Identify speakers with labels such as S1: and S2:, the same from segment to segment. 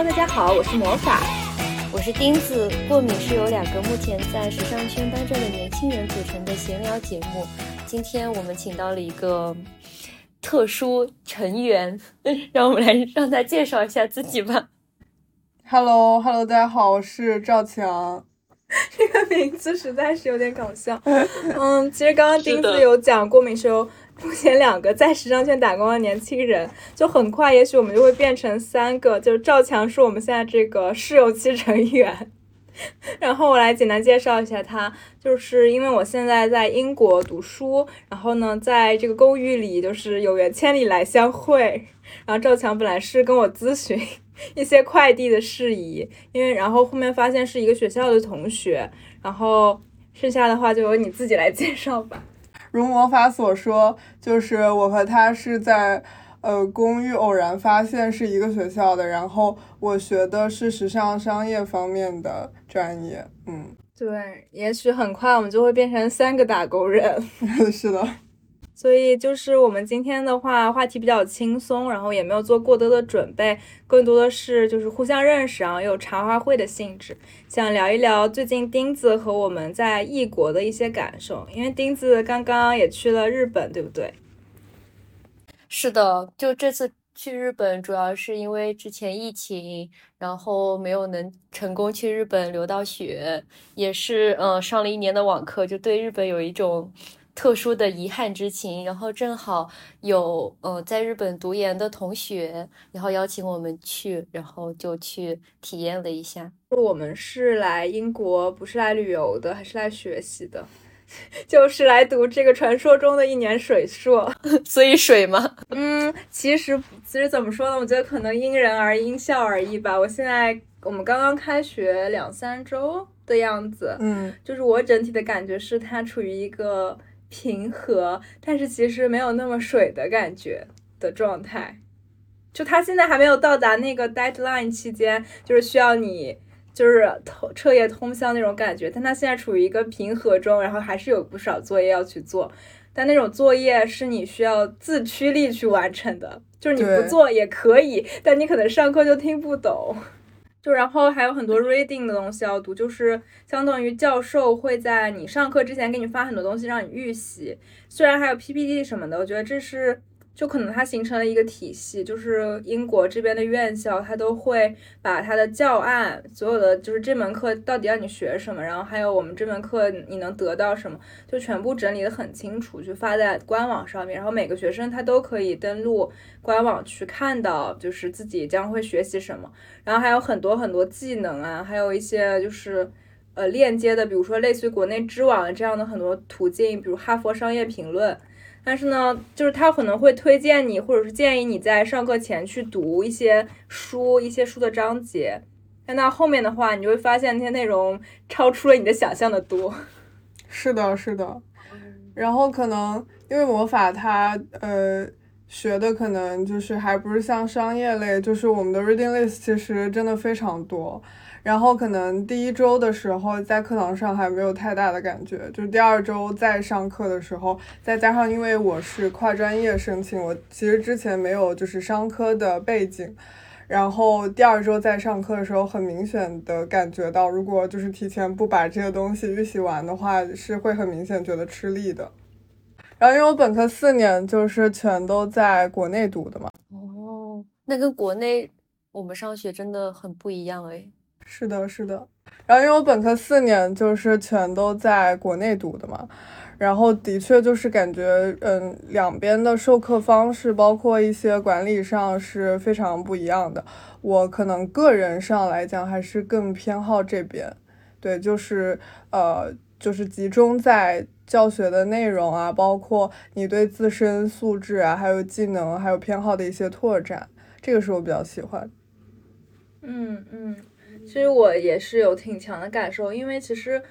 S1: Hello，大家好，我是魔法，
S2: 我是钉子。过敏是由两个目前在时尚圈待着的年轻人组成的闲聊节目。今天我们请到了一个特殊成员，让我们来让他介绍一下自己吧。
S3: Hello，Hello，大家好，我是赵强。
S1: 这个名字实在是有点搞笑。嗯，其实刚刚钉子有讲过敏是由目前两个在时尚圈打工的年轻人，就很快，也许我们就会变成三个。就是赵强是我们现在这个试用期成员，然后我来简单介绍一下他，就是因为我现在在英国读书，然后呢，在这个公寓里就是有缘千里来相会，然后赵强本来是跟我咨询一些快递的事宜，因为然后后面发现是一个学校的同学，然后剩下的话就由你自己来介绍吧。
S3: 如魔法所说，就是我和他是在呃公寓偶然发现是一个学校的，然后我学的是时尚商业方面的专业，嗯，
S1: 对，也许很快我们就会变成三个打工人，
S3: 是的。
S1: 所以就是我们今天的话，话题比较轻松，然后也没有做过多的准备，更多的是就是互相认识，然后有茶话会的性质，想聊一聊最近钉子和我们在异国的一些感受。因为钉子刚刚也去了日本，对不对？
S2: 是的，就这次去日本，主要是因为之前疫情，然后没有能成功去日本留到学，也是嗯上了一年的网课，就对日本有一种。特殊的遗憾之情，然后正好有呃在日本读研的同学，然后邀请我们去，然后就去体验了一下。
S1: 我们是来英国，不是来旅游的，还是来学习的，就是来读这个传说中的一年水硕。
S2: 所以水吗？
S1: 嗯，其实其实怎么说呢？我觉得可能因人而因校而异吧。我现在我们刚刚开学两三周的样子，
S3: 嗯，
S1: 就是我整体的感觉是它处于一个。平和，但是其实没有那么水的感觉的状态，就他现在还没有到达那个 deadline 期间，就是需要你就是通彻夜通宵那种感觉，但他现在处于一个平和中，然后还是有不少作业要去做，但那种作业是你需要自驱力去完成的，就是你不做也可以，但你可能上课就听不懂。就然后还有很多 reading 的东西要读，就是相当于教授会在你上课之前给你发很多东西让你预习，虽然还有 PPT 什么的，我觉得这是。就可能它形成了一个体系，就是英国这边的院校，它都会把它的教案，所有的就是这门课到底要你学什么，然后还有我们这门课你能得到什么，就全部整理的很清楚，就发在官网上面，然后每个学生他都可以登录官网去看到，就是自己将会学习什么，然后还有很多很多技能啊，还有一些就是呃链接的，比如说类似于国内知网这样的很多途径，比如哈佛商业评论。但是呢，就是他可能会推荐你，或者是建议你在上课前去读一些书，一些书的章节。但到后面的话，你就会发现那些内容超出了你的想象的多。
S3: 是的，是的。然后可能因为魔法它呃学的可能就是还不是像商业类，就是我们的 reading list 其实真的非常多。然后可能第一周的时候在课堂上还没有太大的感觉，就是第二周再上课的时候，再加上因为我是跨专业申请，我其实之前没有就是商科的背景，然后第二周在上课的时候，很明显的感觉到，如果就是提前不把这些东西预习完的话，是会很明显觉得吃力的。然后因为我本科四年就是全都在国内读的嘛，
S2: 哦，那跟国内我们上学真的很不一样哎。
S3: 是的，是的。然后因为我本科四年就是全都在国内读的嘛，然后的确就是感觉，嗯，两边的授课方式，包括一些管理上是非常不一样的。我可能个人上来讲还是更偏好这边，对，就是呃，就是集中在教学的内容啊，包括你对自身素质啊，还有技能，还有偏好的一些拓展，这个是我比较喜欢。
S1: 嗯嗯。其实我也是有挺强的感受，因为其实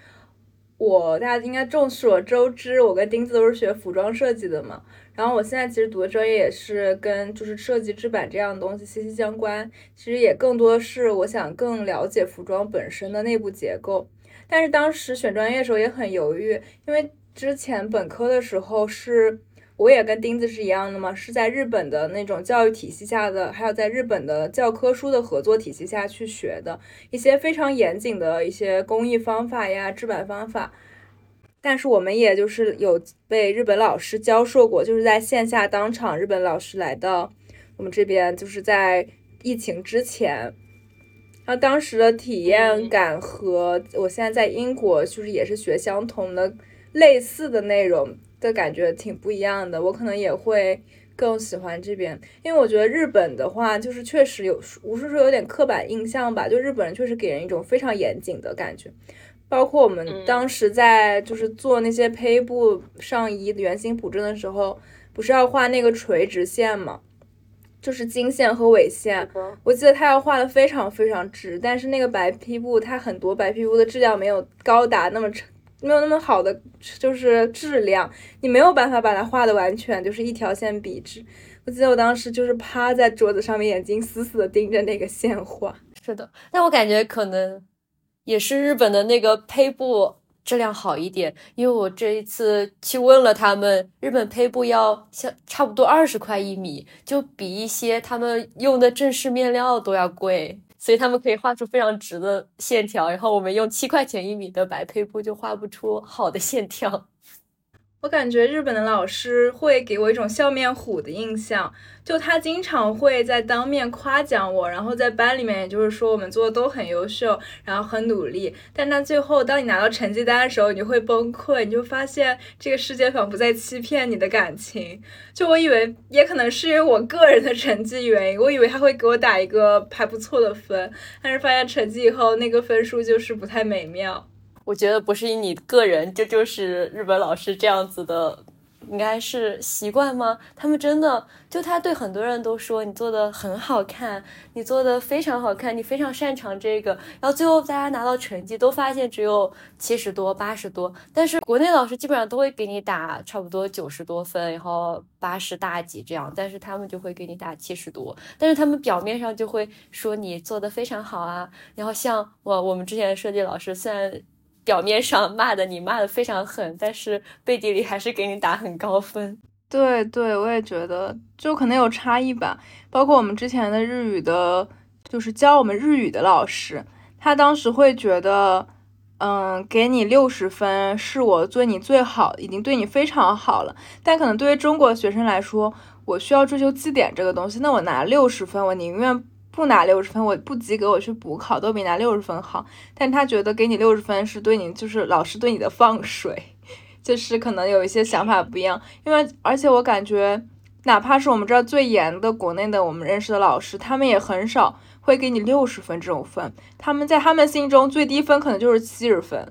S1: 我大家应该众所周知，我跟钉子都是学服装设计的嘛。然后我现在其实读的专业也是跟就是设计制版这样的东西息息相关。其实也更多是我想更了解服装本身的内部结构。但是当时选专业的时候也很犹豫，因为之前本科的时候是我也跟钉子是一样的嘛，是在日本的那种教育体系下的，还有在日本的教科书的合作体系下去学的一些非常严谨的一些工艺方法呀、制版方法。但是我们也就是有被日本老师教授过，就是在线下当场，日本老师来到我们这边，就是在疫情之前。然后当时的体验感和我现在在英国就是也是学相同的类似的内容的感觉挺不一样的。我可能也会更喜欢这边，因为我觉得日本的话就是确实有，无数说有点刻板印象吧，就日本人确实给人一种非常严谨的感觉。包括我们当时在就是做那些胚布上衣的圆形补正的时候，不是要画那个垂直线吗？就是经线和纬线，我记得他要画的非常非常直，但是那个白坯布它很多白坯布的质量没有高达那么没有那么好的就是质量，你没有办法把它画的完全就是一条线笔直。我记得我当时就是趴在桌子上面，眼睛死死的盯着那个线画。
S2: 是的，但我感觉可能也是日本的那个胚布。质量好一点，因为我这一次去问了他们，日本胚布要像差不多二十块一米，就比一些他们用的正式面料都要贵，所以他们可以画出非常直的线条，然后我们用七块钱一米的白胚布就画不出好的线条。
S1: 我感觉日本的老师会给我一种笑面虎的印象，就他经常会在当面夸奖我，然后在班里面，也就是说我们做的都很优秀，然后很努力。但他最后当你拿到成绩单的时候，你会崩溃，你就发现这个世界仿佛在欺骗你的感情。就我以为，也可能是因为我个人的成绩原因，我以为他会给我打一个还不错的分，但是发现成绩以后那个分数就是不太美妙。
S2: 我觉得不是以你个人，这就是日本老师这样子的，应该是习惯吗？他们真的就他对很多人都说你做的很好看，你做的非常好看，你非常擅长这个，然后最后大家拿到成绩都发现只有七十多、八十多，但是国内老师基本上都会给你打差不多九十多分，然后八十大几这样，但是他们就会给你打七十多，但是他们表面上就会说你做的非常好啊，然后像我我们之前的设计老师虽然。表面上骂的你骂的非常狠，但是背地里还是给你打很高分。
S1: 对对，我也觉得，就可能有差异吧。包括我们之前的日语的，就是教我们日语的老师，他当时会觉得，嗯，给你六十分是我对你最好，已经对你非常好了。但可能对于中国学生来说，我需要追求绩点这个东西，那我拿六十分，我宁愿。不拿六十分，我不及格，我去补考都比拿六十分好。但他觉得给你六十分是对你，就是老师对你的放水，就是可能有一些想法不一样。因为而且我感觉，哪怕是我们这儿最严的国内的我们认识的老师，他们也很少会给你六十分这种分。他们在他们心中最低分可能就是七十分。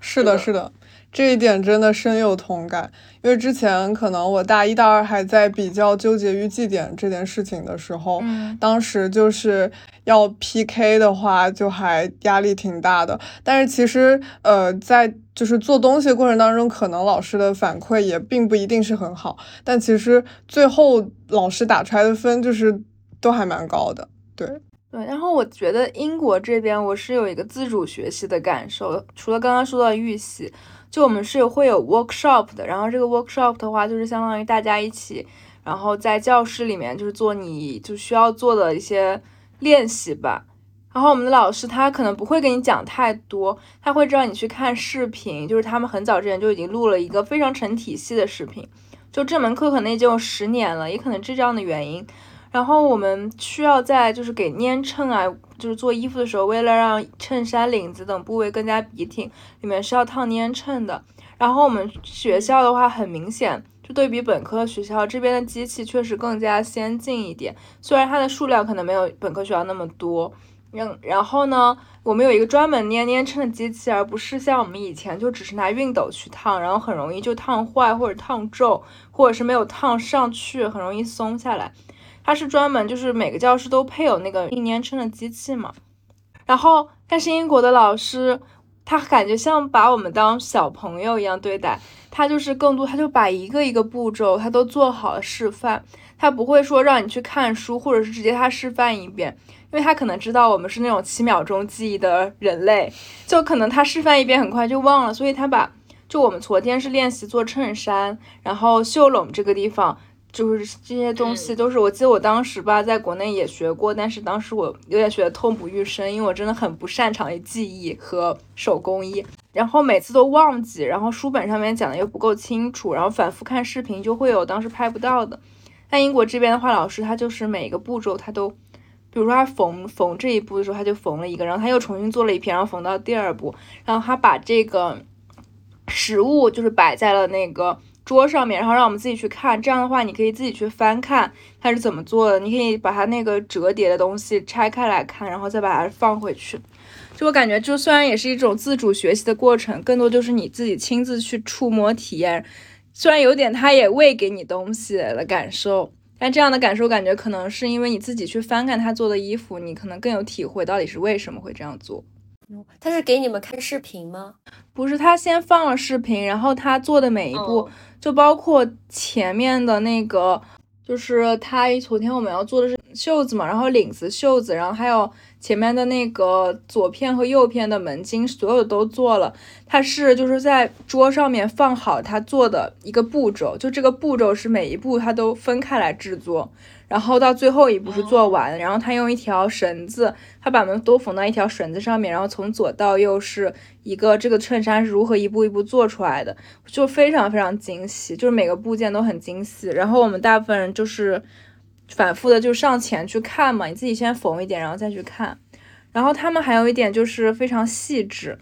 S3: 是的，是的。这一点真的深有同感，因为之前可能我大一、大二还在比较纠结于绩点这件事情的时候，当时就是要 PK 的话，就还压力挺大的。但是其实，呃，在就是做东西过程当中，可能老师的反馈也并不一定是很好，但其实最后老师打出来的分就是都还蛮高的，对。
S1: 对，然后我觉得英国这边我是有一个自主学习的感受，除了刚刚说到预习。就我们是会有 workshop 的，然后这个 workshop 的话，就是相当于大家一起，然后在教室里面就是做你就需要做的一些练习吧。然后我们的老师他可能不会跟你讲太多，他会知道你去看视频，就是他们很早之前就已经录了一个非常成体系的视频。就这门课可能已经有十年了，也可能是这样的原因。然后我们需要在就是给粘衬啊，就是做衣服的时候，为了让衬衫领子等部位更加笔挺，里面是要烫粘衬的。然后我们学校的话，很明显就对比本科学校这边的机器确实更加先进一点，虽然它的数量可能没有本科学校那么多。然然后呢，我们有一个专门粘粘衬的机器，而不是像我们以前就只是拿熨斗去烫，然后很容易就烫坏或者烫皱，或者是没有烫上去，很容易松下来。它是专门就是每个教室都配有那个一粘称的机器嘛，然后但是英国的老师他感觉像把我们当小朋友一样对待，他就是更多他就把一个一个步骤他都做好了示范，他不会说让你去看书或者是直接他示范一遍，因为他可能知道我们是那种七秒钟记忆的人类，就可能他示范一遍很快就忘了，所以他把。就我们昨天是练习做衬衫，然后袖拢这个地方。就是这些东西都是，我记得我当时吧，在国内也学过，但是当时我有点学的痛不欲生，因为我真的很不擅长于记忆和手工艺，然后每次都忘记，然后书本上面讲的又不够清楚，然后反复看视频就会有当时拍不到的。但英国这边的话，老师他就是每个步骤他都，比如说他缝缝这一步的时候，他就缝了一个，然后他又重新做了一篇，然后缝到第二步，然后他把这个实物就是摆在了那个。桌上面，然后让我们自己去看。这样的话，你可以自己去翻看它是怎么做的。你可以把它那个折叠的东西拆开来看，然后再把它放回去。就我感觉，就虽然也是一种自主学习的过程，更多就是你自己亲自去触摸体验。虽然有点他也喂给你东西的感受，但这样的感受感觉可能是因为你自己去翻看他做的衣服，你可能更有体会，到底是为什么会这样做。
S2: 他是给你们看视频吗？
S1: 不是，他先放了视频，然后他做的每一步。就包括前面的那个，就是他昨天我们要做的是袖子嘛，然后领子、袖子，然后还有前面的那个左片和右片的门襟，所有都做了。他是就是在桌上面放好他做的一个步骤，就这个步骤是每一步他都分开来制作。然后到最后一步是做完，然后他用一条绳子，他把门都缝到一条绳子上面，然后从左到右是一个这个衬衫是如何一步一步做出来的，就非常非常精细，就是每个部件都很精细。然后我们大部分人就是反复的就上前去看嘛，你自己先缝一点，然后再去看。然后他们还有一点就是非常细致，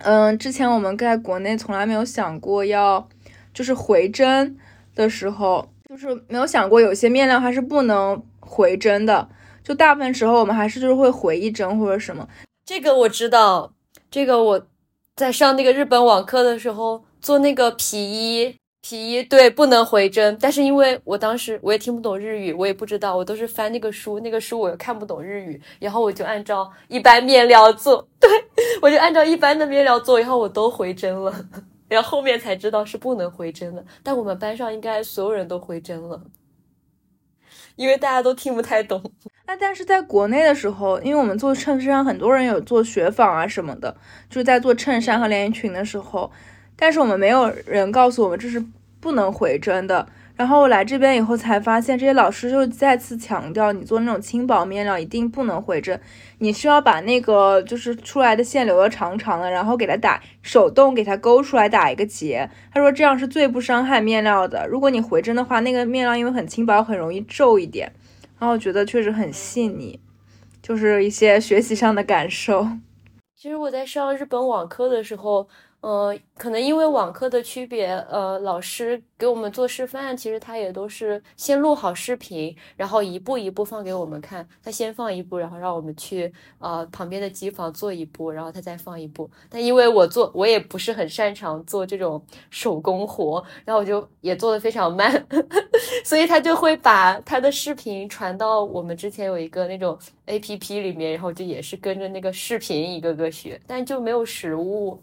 S1: 嗯，之前我们在国内从来没有想过要就是回针的时候。就是没有想过，有些面料它是不能回针的。就大部分时候，我们还是就是会回一针或者什么。
S2: 这个我知道，这个我在上那个日本网课的时候做那个皮衣，皮衣对不能回针。但是因为我当时我也听不懂日语，我也不知道，我都是翻那个书，那个书我又看不懂日语，然后我就按照一般面料做，对 我就按照一般的面料做，然后我都回针了。然后后面才知道是不能回针的，但我们班上应该所有人都回针了，因为大家都听不太懂。
S1: 那但是在国内的时候，因为我们做衬衫，很多人有做雪纺啊什么的，就是在做衬衫和连衣裙的时候，但是我们没有人告诉我们这是不能回针的。然后我来这边以后才发现，这些老师就再次强调，你做那种轻薄面料一定不能回针，你需要把那个就是出来的线留的长长的，然后给它打手动给它勾出来打一个结。他说这样是最不伤害面料的。如果你回针的话，那个面料因为很轻薄，很容易皱一点。然后我觉得确实很细腻，就是一些学习上的感受。
S2: 其实我在上日本网课的时候。呃，可能因为网课的区别，呃，老师给我们做示范，其实他也都是先录好视频，然后一步一步放给我们看。他先放一步，然后让我们去呃旁边的机房做一步，然后他再放一步。但因为我做我也不是很擅长做这种手工活，然后我就也做的非常慢，所以他就会把他的视频传到我们之前有一个那种 A P P 里面，然后就也是跟着那个视频一个个学，但就没有实物。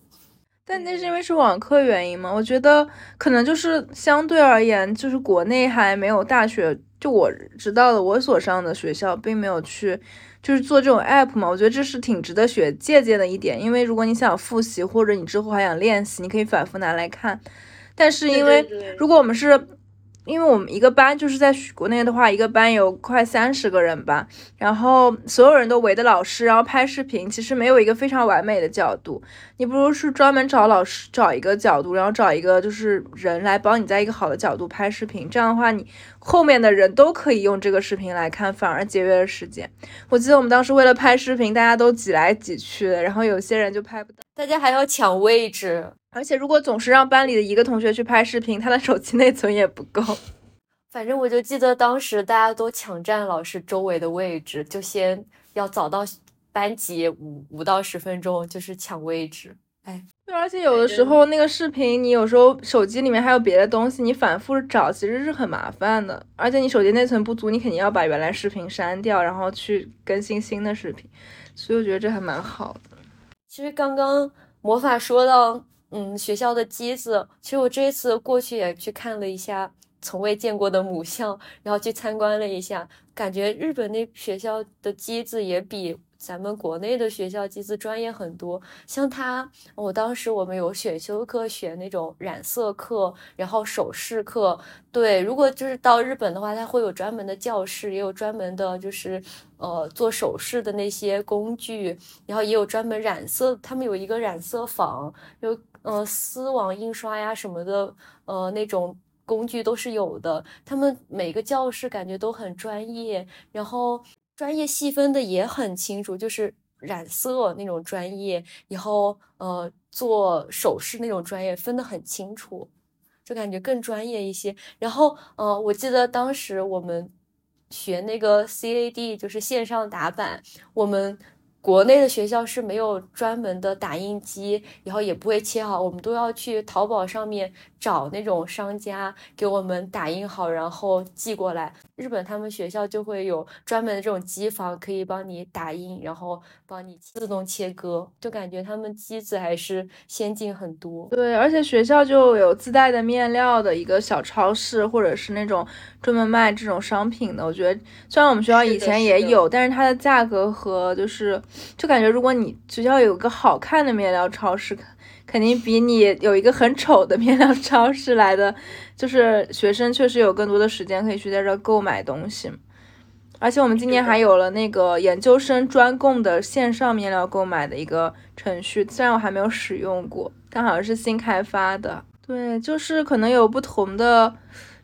S1: 但那是因为是网课原因吗？我觉得可能就是相对而言，就是国内还没有大学，就我知道的，我所上的学校并没有去，就是做这种 app 嘛。我觉得这是挺值得学借鉴的一点，因为如果你想复习或者你之后还想练习，你可以反复拿来看。但是因为如果我们是。因为我们一个班就是在国内的话，一个班有快三十个人吧，然后所有人都围着老师，然后拍视频，其实没有一个非常完美的角度。你不如是专门找老师找一个角度，然后找一个就是人来帮你在一个好的角度拍视频，这样的话你后面的人都可以用这个视频来看，反而节约了时间。我记得我们当时为了拍视频，大家都挤来挤去的，然后有些人就拍不到，
S2: 大家还要抢位置。
S1: 而且，如果总是让班里的一个同学去拍视频，他的手机内存也不够。
S2: 反正我就记得当时大家都抢占老师周围的位置，就先要早到班级五五到十分钟，就是抢位置。哎，
S1: 对，而且有的时候那个视频，你有时候手机里面还有别的东西，你反复找其实是很麻烦的。而且你手机内存不足，你肯定要把原来视频删掉，然后去更新新的视频。所以我觉得这还蛮好的。
S2: 其实刚刚魔法说到。嗯，学校的机子，其实我这一次过去也去看了一下从未见过的母校，然后去参观了一下，感觉日本那学校的机子也比咱们国内的学校机子专业很多，像他，我当时我们有选修课选那种染色课，然后首饰课。对，如果就是到日本的话，他会有专门的教室，也有专门的，就是呃做首饰的那些工具，然后也有专门染色，他们有一个染色坊，有呃丝网印刷呀什么的，呃那种工具都是有的。他们每个教室感觉都很专业，然后。专业细分的也很清楚，就是染色那种专业，以后呃做首饰那种专业分得很清楚，就感觉更专业一些。然后呃，我记得当时我们学那个 CAD，就是线上打板，我们。国内的学校是没有专门的打印机，然后也不会切好，我们都要去淘宝上面找那种商家给我们打印好，然后寄过来。日本他们学校就会有专门的这种机房，可以帮你打印，然后帮你自动切割，就感觉他们机子还是先进很多。
S1: 对，而且学校就有自带的面料的一个小超市，或者是那种专门卖这种商品的。我觉得虽然我们学校以前也有，但是它的价格和就是。就感觉，如果你学校有个好看的面料超市，肯定比你有一个很丑的面料超市来的，就是学生确实有更多的时间可以去在这购买东西。而且我们今年还有了那个研究生专供的线上面料购买的一个程序，虽然我还没有使用过，但好像是新开发的。对，就是可能有不同的。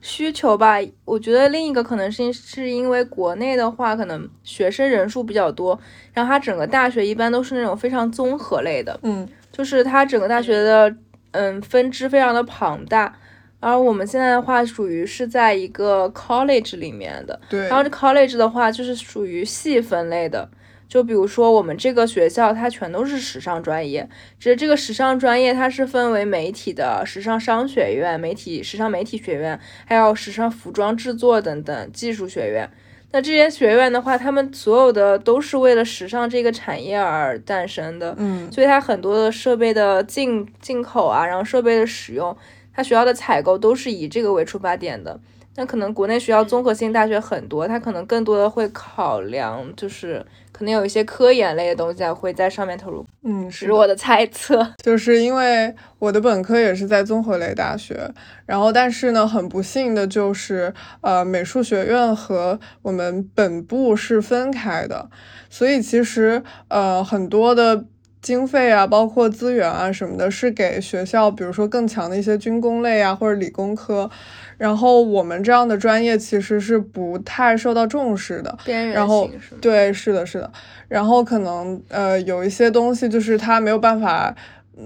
S1: 需求吧，我觉得另一个可能性是因为国内的话，可能学生人数比较多，然后它整个大学一般都是那种非常综合类的，
S3: 嗯，
S1: 就是它整个大学的嗯分支非常的庞大，而我们现在的话属于是在一个 college 里面的，
S3: 对，
S1: 然后这 college 的话就是属于细分类的。就比如说我们这个学校，它全都是时尚专业。只是这个时尚专业，它是分为媒体的时尚商学院、媒体时尚媒体学院，还有时尚服装制作等等技术学院。那这些学院的话，他们所有的都是为了时尚这个产业而诞生的。
S3: 嗯，
S1: 所以它很多的设备的进进口啊，然后设备的使用，它学校的采购都是以这个为出发点的。那可能国内学校综合性大学很多，它可能更多的会考量就是。可能有一些科研类的东西会在上面投入，
S3: 嗯，
S1: 是我的猜测。
S3: 就是因为我的本科也是在综合类大学，然后但是呢，很不幸的就是，呃，美术学院和我们本部是分开的，所以其实呃很多的经费啊，包括资源啊什么的，是给学校，比如说更强的一些军工类啊或者理工科。然后我们这样的专业其实是不太受到重视的，然后对，是的，是的。然后可能呃有一些东西就是它没有办法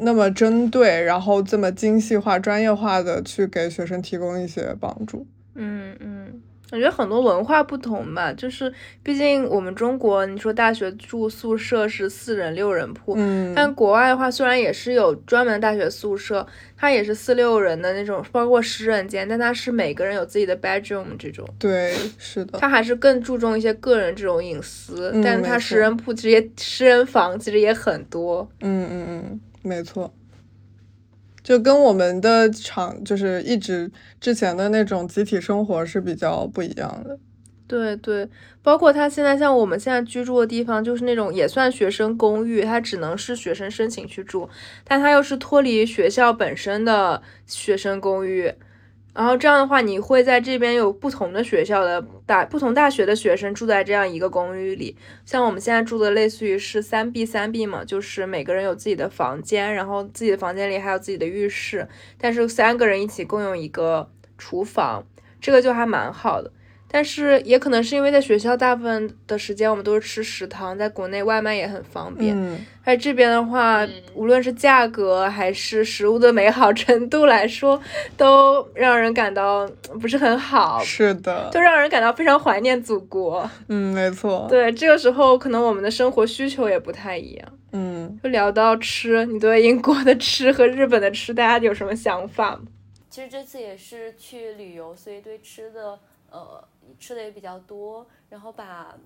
S3: 那么针对，然后这么精细化、专业化的去给学生提供一些帮助。
S1: 嗯嗯。我觉得很多文化不同吧，就是毕竟我们中国，你说大学住宿舍是四人六人铺，
S3: 嗯，
S1: 但国外的话虽然也是有专门大学宿舍，它也是四六人的那种，包括十人间，但它是每个人有自己的 bedroom 这种，
S3: 对，是的，
S1: 它还是更注重一些个人这种隐私，但是它十人铺其实也十人房其实也很多，
S3: 嗯嗯嗯，没错。就跟我们的场就是一直之前的那种集体生活是比较不一样的。
S1: 对对，包括他现在像我们现在居住的地方，就是那种也算学生公寓，它只能是学生申请去住，但它又是脱离学校本身的学生公寓。然后这样的话，你会在这边有不同的学校的大不同大学的学生住在这样一个公寓里。像我们现在住的，类似于是三 B 三 B 嘛，就是每个人有自己的房间，然后自己的房间里还有自己的浴室，但是三个人一起共用一个厨房，这个就还蛮好的。但是也可能是因为在学校大部分的时间我们都是吃食堂，在国内外卖也很方便。
S3: 嗯，
S1: 在这边的话，无论是价格还是食物的美好程度来说，都让人感到不是很好。
S3: 是的，
S1: 都让人感到非常怀念祖国。
S3: 嗯，没错。
S1: 对，这个时候可能我们的生活需求也不太一样。
S3: 嗯，
S1: 就聊到吃，你对英国的吃和日本的吃，大家有什么想法吗？
S2: 其实这次也是去旅游，所以对吃的，呃。吃的也比较多，然后把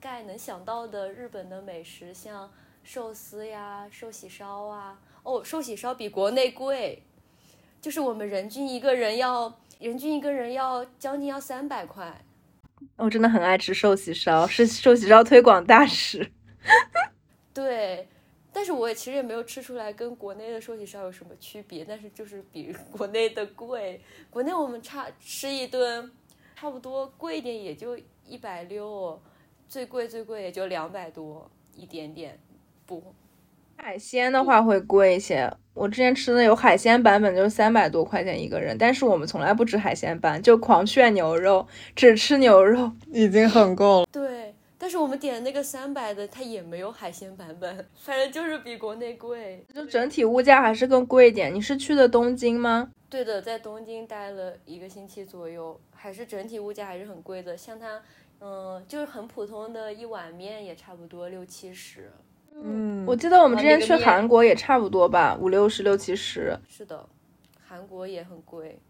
S2: 盖能想到的日本的美食，像寿司呀、寿喜烧啊，哦，寿喜烧比国内贵，就是我们人均一个人要人均一个人要将近要三百块。
S1: 我真的很爱吃寿喜烧，是寿喜烧推广大使。
S2: 对，但是我也其实也没有吃出来跟国内的寿喜烧有什么区别，但是就是比国内的贵。国内我们差吃一顿，差不多贵一点也就一百六，最贵最贵也就两百多一点点，不。
S1: 海鲜的话会贵一些，我之前吃的有海鲜版本，就是三百多块钱一个人。但是我们从来不吃海鲜版，就狂炫牛肉，只吃牛肉
S3: 已经很够了。
S2: 对，但是我们点的那个三百的，它也没有海鲜版本，反正就是比国内贵，
S1: 就整体物价还是更贵一点。你是去的东京吗？
S2: 对的，在东京待了一个星期左右，还是整体物价还是很贵的。像它，嗯，就是很普通的一碗面也差不多六七十。
S3: 嗯，
S1: 我记得我们之前去韩国也差不多吧，五六十、六七十。
S2: 是的，韩国也很贵，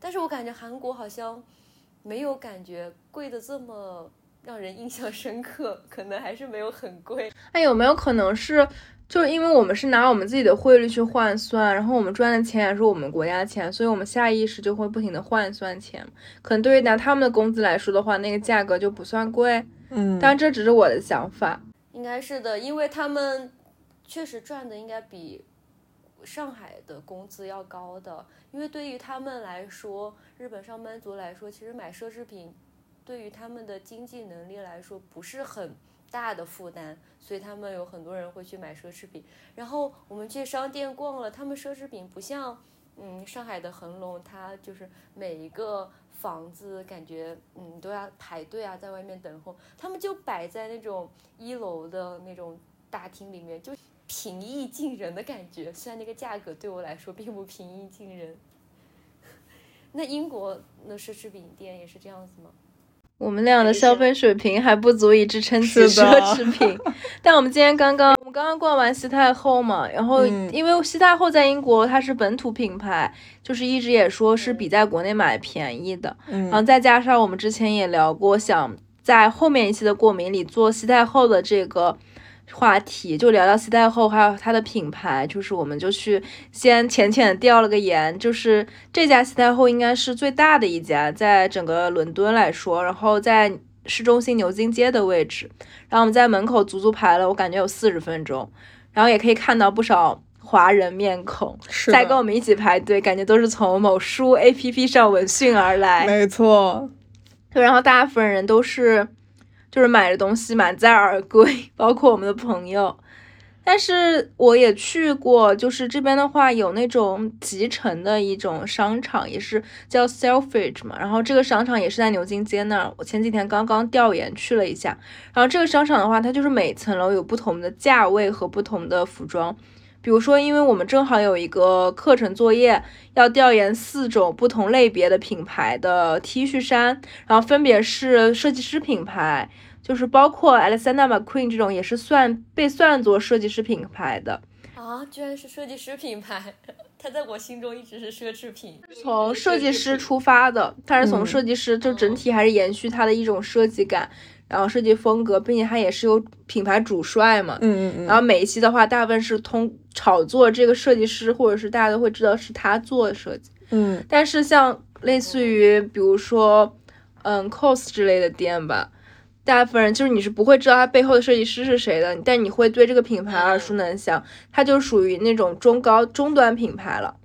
S2: 但是我感觉韩国好像没有感觉贵的这么让人印象深刻，可能还是没有很贵。
S1: 那有没有可能是，就是因为我们是拿我们自己的汇率去换算，然后我们赚的钱也是我们国家的钱，所以我们下意识就会不停的换算钱。可能对于拿他们的工资来说的话，那个价格就不算贵。
S3: 嗯，
S1: 但这只是我的想法。
S2: 应该是的，因为他们确实赚的应该比上海的工资要高的。因为对于他们来说，日本上班族来说，其实买奢侈品对于他们的经济能力来说不是很大的负担，所以他们有很多人会去买奢侈品。然后我们去商店逛了，他们奢侈品不像嗯上海的恒隆，它就是每一个。房子感觉嗯都要排队啊，在外面等候，他们就摆在那种一楼的那种大厅里面，就平易近人的感觉。虽然那个价格对我来说并不平易近人。那英国那奢侈品店也是这样子吗？
S1: 我们俩的消费水平还不足以支撑起奢侈品，但我们今天刚刚我们刚刚逛完西太后嘛，然后因为西太后在英国它是本土品牌，就是一直也说是比在国内买便宜的，然后再加上我们之前也聊过，想在后面一期的过敏里做西太后的这个。话题就聊聊西太后，还有它的品牌，就是我们就去先浅浅的调了个研，就是这家西太后应该是最大的一家，在整个伦敦来说，然后在市中心牛津街的位置，然后我们在门口足足排了，我感觉有四十分钟，然后也可以看到不少华人面孔在跟我们一起排队，感觉都是从某书 APP 上闻讯而来，
S3: 没错，
S1: 然后大部分人都是。就是买的东西满载而归，包括我们的朋友。但是我也去过，就是这边的话有那种集成的一种商场，也是叫 Selfridge 嘛。然后这个商场也是在牛津街那儿。我前几天刚刚调研去了一下。然后这个商场的话，它就是每层楼有不同的价位和不同的服装。比如说，因为我们正好有一个课程作业，要调研四种不同类别的品牌的 T 恤衫，然后分别是设计师品牌，就是包括 Alexander McQueen 这种也是算被算作设计师品牌的
S2: 啊，居然是设计师品牌，它在我心中一直是奢侈品。
S1: 从设计师出发的，它是从设计师就整体还是延续它的一种设计感。然后设计风格，并且它也是有品牌主帅嘛，
S3: 嗯嗯嗯。
S1: 然后每一期的话，大部分是通炒作这个设计师，或者是大家都会知道是他做的设计，
S3: 嗯。
S1: 但是像类似于比如说，嗯，cos 之类的店吧，大部分人就是你是不会知道它背后的设计师是谁的，但你会对这个品牌耳熟能详，它就属于那种中高中端品牌了。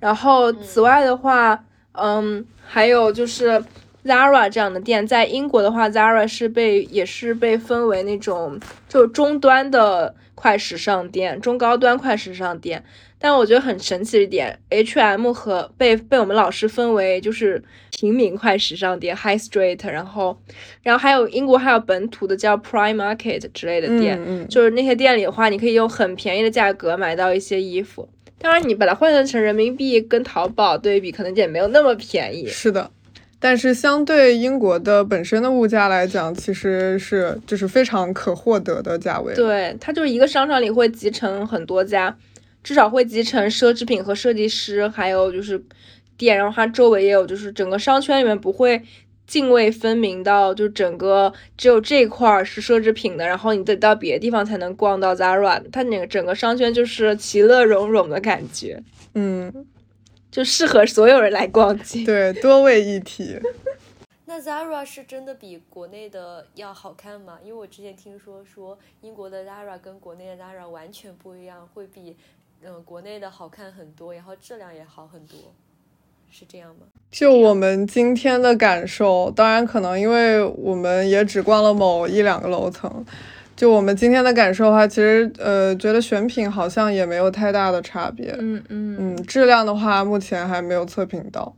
S1: 然后此外的话，嗯，还有就是。Zara 这样的店在英国的话，Zara 是被也是被分为那种就中端的快时尚店，中高端快时尚店。但我觉得很神奇的一点，H&M 和被被我们老师分为就是平民快时尚店 （High Street），然后然后还有英国还有本土的叫 Prime Market 之类的店，
S3: 嗯，
S1: 就是那些店里的话，你可以用很便宜的价格买到一些衣服。当然，你把它换算成人民币跟淘宝对比，可能也没有那么便宜。
S3: 是的。但是相对英国的本身的物价来讲，其实是就是非常可获得的价位。
S1: 对，它就是一个商场里会集成很多家，至少会集成奢侈品和设计师，还有就是店，然后它周围也有，就是整个商圈里面不会泾渭分明到就整个只有这块是奢侈品的，然后你得到别的地方才能逛到 Zara。它那个整个商圈就是其乐融融的感觉。
S3: 嗯。
S1: 就适合所有人来逛街，
S3: 对，多位一体。
S2: 那 Zara 是真的比国内的要好看吗？因为我之前听说说英国的 Zara 跟国内的 Zara 完全不一样，会比嗯国内的好看很多，然后质量也好很多，是这样吗？
S3: 就我们今天的感受，当然可能因为我们也只逛了某一两个楼层。就我们今天的感受的话，其实呃，觉得选品好像也没有太大的差别。
S1: 嗯嗯
S3: 嗯，质量的话，目前还没有测评到。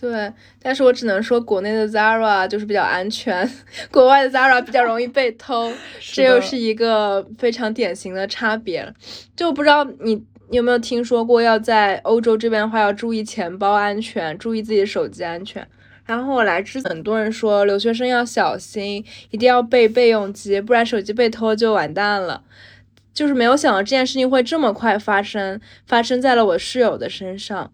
S1: 对，但是我只能说，国内的 Zara 就是比较安全，国外的 Zara 比较容易被偷，这又是一个非常典型的差别。就不知道你有没有听说过，要在欧洲这边的话，要注意钱包安全，注意自己的手机安全。然后我来之前，很多人说留学生要小心，一定要备备用机，不然手机被偷就完蛋了。就是没有想到这件事情会这么快发生，发生在了我室友的身上。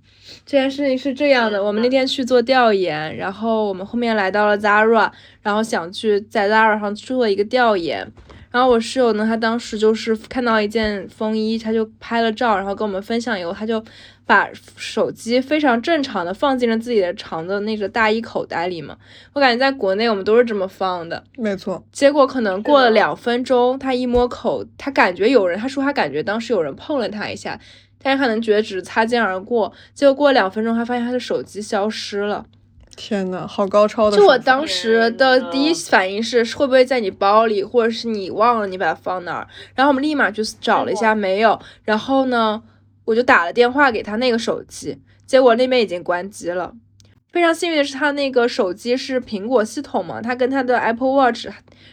S1: 这件事情是这样的，我们那天去做调研，然后我们后面来到了 Zara，然后想去在 Zara 上做一个调研。然后我室友呢，他当时就是看到一件风衣，他就拍了照，然后跟我们分享以后，他就把手机非常正常的放进了自己的长的那个大衣口袋里嘛。我感觉在国内我们都是这么放的，
S3: 没错。
S1: 结果可能过了两分钟，他一摸口，他感觉有人，他说他感觉当时有人碰了他一下，但是可能觉得只是擦肩而过。结果过了两分钟，他发现他的手机消失了。
S3: 天呐，好高超的！
S1: 就我当时的第一反应是，会不会在你包里，或者是你忘了你把它放哪儿？然后我们立马就找了一下，没有。然后呢，我就打了电话给他那个手机，结果那边已经关机了。非常幸运的是，他那个手机是苹果系统嘛，他跟他的 Apple Watch，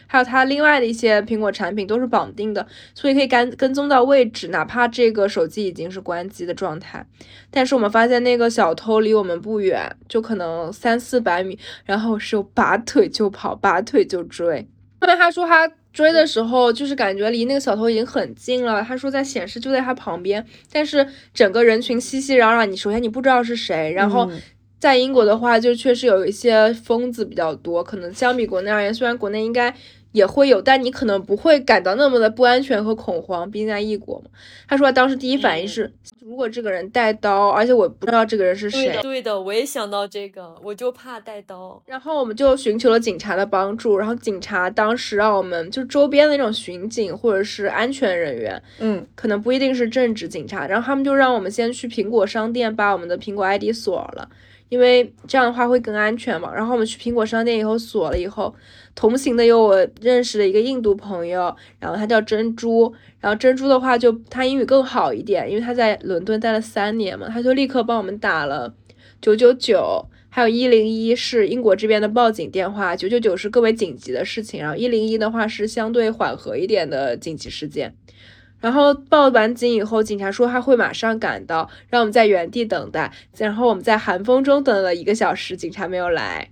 S1: 还有他另外的一些苹果产品都是绑定的，所以可以跟跟踪到位置，哪怕这个手机已经是关机的状态。但是我们发现那个小偷离我们不远，就可能三四百米，然后是拔腿就跑，拔腿就追。后面他说他追的时候，就是感觉离那个小偷已经很近了。他说在显示就在他旁边，但是整个人群熙熙攘攘，你首先你不知道是谁，然后。在英国的话，就确实有一些疯子比较多，可能相比国内而言，虽然国内应该也会有，但你可能不会感到那么的不安全和恐慌，毕竟在异国嘛。他说他当时第一反应是，如果这个人带刀，而且我不知道这个人是谁。
S2: 对的，我也想到这个，我就怕带刀。
S1: 然后我们就寻求了警察的帮助，然后警察当时让我们就周边的那种巡警或者是安全人员，
S3: 嗯，
S1: 可能不一定是正职警察，然后他们就让我们先去苹果商店把我们的苹果 ID 锁了。因为这样的话会更安全嘛。然后我们去苹果商店以后锁了以后，同行的有我认识的一个印度朋友，然后他叫珍珠。然后珍珠的话就他英语更好一点，因为他在伦敦待了三年嘛，他就立刻帮我们打了九九九，还有一零一是英国这边的报警电话，九九九是更为紧急的事情，然后一零一的话是相对缓和一点的紧急事件。然后报完警以后，警察说他会马上赶到，让我们在原地等待。然后我们在寒风中等了一个小时，警察没有来。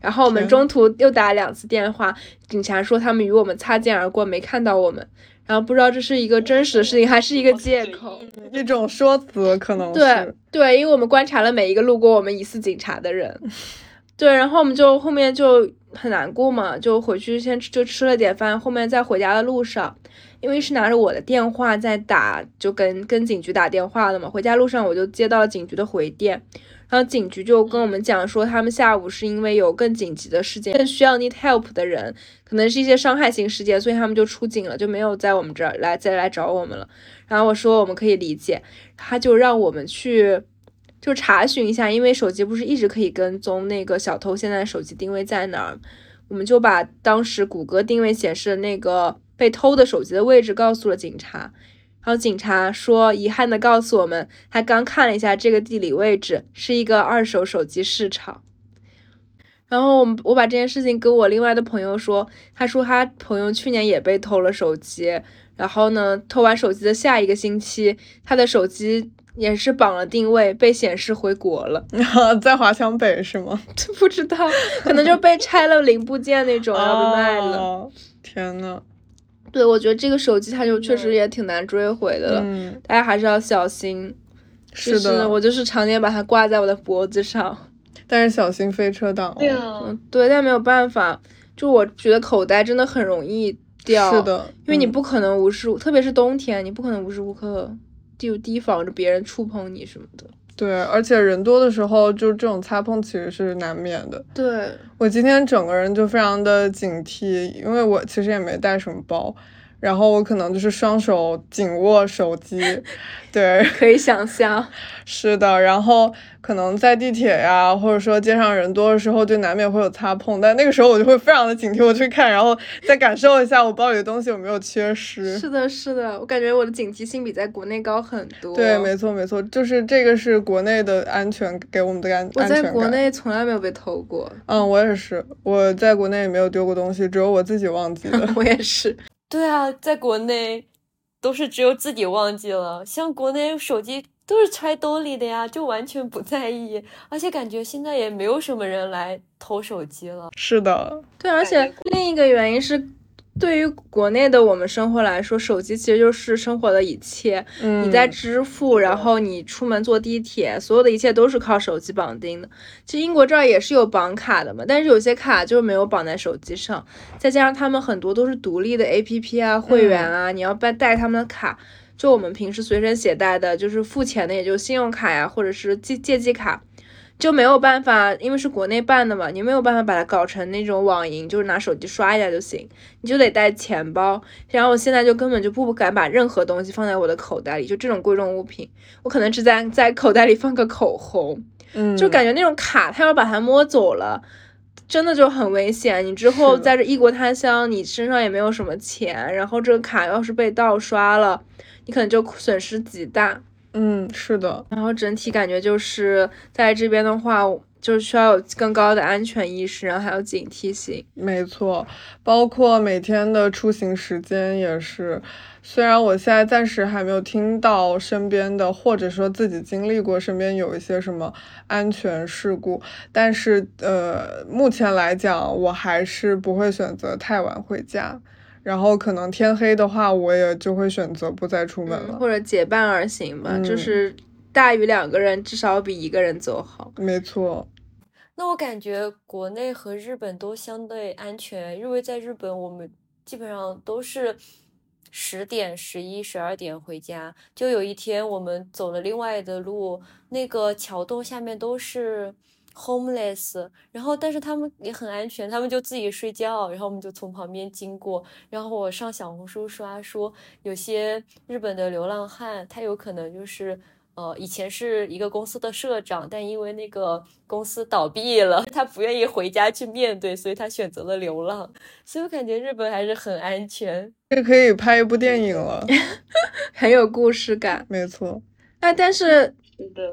S1: 然后我们中途又打了两次电话，警察说他们与我们擦肩而过，没看到我们。然后不知道这是一个真实的事情还是一个借口，
S3: 一 种说辞可能。
S1: 对对，因为我们观察了每一个路过我们疑似警察的人。对，然后我们就后面就很难过嘛，就回去先就吃了点饭，后面在回家的路上。因为是拿着我的电话在打，就跟跟警局打电话了嘛。回家路上我就接到了警局的回电，然后警局就跟我们讲说，他们下午是因为有更紧急的事件，更需要 need help 的人，可能是一些伤害性事件，所以他们就出警了，就没有在我们这儿来再来找我们了。然后我说我们可以理解，他就让我们去就查询一下，因为手机不是一直可以跟踪那个小偷现在手机定位在哪儿，我们就把当时谷歌定位显示的那个。被偷的手机的位置告诉了警察，然后警察说，遗憾的告诉我们，他刚看了一下这个地理位置，是一个二手手机市场。然后我我把这件事情跟我另外的朋友说，他说他朋友去年也被偷了手机，然后呢，偷完手机的下一个星期，他的手机也是绑了定位，被显示回国了，
S3: 在华强北是吗？
S1: 不知道，可能就被拆了零部件那种要被卖了。
S3: 天呐。
S1: 对，我觉得这个手机它就确实也挺难追回的了，大家还是要小心。
S3: 是的，
S1: 我就是常年把它挂在我的脖子上，
S3: 但是小心飞车党。
S2: 对啊，
S1: 对，但没有办法，就我觉得口袋真的很容易掉。
S3: 是的，
S1: 因为你不可能无时，特别是冬天，你不可能无时无刻就提防着别人触碰你什么的。
S3: 对，而且人多的时候，就这种擦碰其实是难免的。
S1: 对
S3: 我今天整个人就非常的警惕，因为我其实也没带什么包。然后我可能就是双手紧握手机，对，
S1: 可以想象，
S3: 是的。然后可能在地铁呀，或者说街上人多的时候，就难免会有擦碰。但那个时候我就会非常的警惕，我去看，然后再感受一下我包里的东西有没有缺失。
S1: 是的，是的，我感觉我的警惕性比在国内高很多。
S3: 对，没错，没错，就是这个是国内的安全给我们的安
S1: 我在国内从来没有被偷过。
S3: 嗯，我也是，我在国内也没有丢过东西，只有我自己忘记 了。
S1: 我也是。
S2: 对啊，在国内都是只有自己忘记了，像国内手机都是揣兜里的呀，就完全不在意，而且感觉现在也没有什么人来偷手机了。
S3: 是的，
S1: 对，而且另一个原因是。对于国内的我们生活来说，手机其实就是生活的一切。
S3: 嗯，
S1: 你在支付，然后你出门坐地铁，所有的一切都是靠手机绑定的。其实英国这儿也是有绑卡的嘛，但是有些卡就是没有绑在手机上。再加上他们很多都是独立的 APP 啊，会员啊，你要办带他们的卡。就我们平时随身携带的，就是付钱的，也就信用卡呀，或者是借借记卡。就没有办法，因为是国内办的嘛，你没有办法把它搞成那种网银，就是拿手机刷一下就行，你就得带钱包。然后我现在就根本就不敢把任何东西放在我的口袋里，就这种贵重物品，我可能只在在口袋里放个口红，
S3: 嗯，
S1: 就感觉那种卡，他要把它摸走了，真的就很危险。你之后在这异国他乡，你身上也没有什么钱，然后这个卡要是被盗刷了，你可能就损失极大。
S3: 嗯，是的，
S1: 然后整体感觉就是在这边的话，就需要有更高的安全意识，然后还有警惕性。
S3: 没错，包括每天的出行时间也是。虽然我现在暂时还没有听到身边的，或者说自己经历过身边有一些什么安全事故，但是呃，目前来讲，我还是不会选择太晚回家。然后可能天黑的话，我也就会选择不再出门了，
S1: 或者结伴而行吧，就是大于两个人，至少比一个人走好。
S3: 没错。
S2: 那我感觉国内和日本都相对安全，因为在日本我们基本上都是十点、十一、十二点回家。就有一天我们走了另外的路，那个桥洞下面都是。homeless，然后但是他们也很安全，他们就自己睡觉，然后我们就从旁边经过，然后我上小红书刷说，有些日本的流浪汉，他有可能就是呃以前是一个公司的社长，但因为那个公司倒闭了，他不愿意回家去面对，所以他选择了流浪，所以我感觉日本还是很安全，
S3: 这可以拍一部电影了，
S1: 很有故事感，
S3: 没错，
S1: 哎，但是。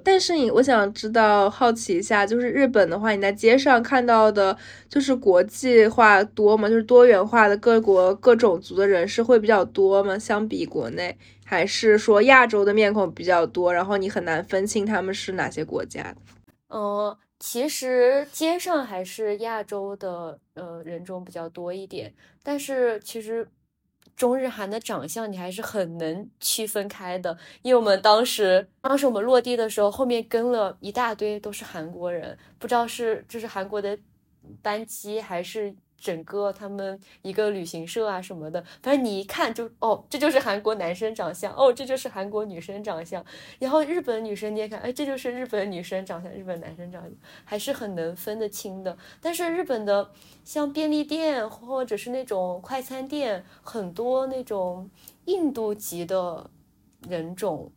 S1: 但是你，我想知道，好奇一下，就是日本的话，你在街上看到的，就是国际化多吗？就是多元化的各国各种族的人士会比较多吗？相比国内，还是说亚洲的面孔比较多，然后你很难分清他们是哪些国家的？
S2: 嗯，其实街上还是亚洲的呃人种比较多一点，但是其实。中日韩的长相你还是很能区分开的，因为我们当时，当时我们落地的时候，后面跟了一大堆都是韩国人，不知道是这是韩国的班机还是。整个他们一个旅行社啊什么的，反正你一看就哦，这就是韩国男生长相，哦，这就是韩国女生长相。然后日本女生你也看，哎，这就是日本女生长相，日本男生长相还是很能分得清的。但是日本的像便利店或者是那种快餐店，很多那种印度籍的人种，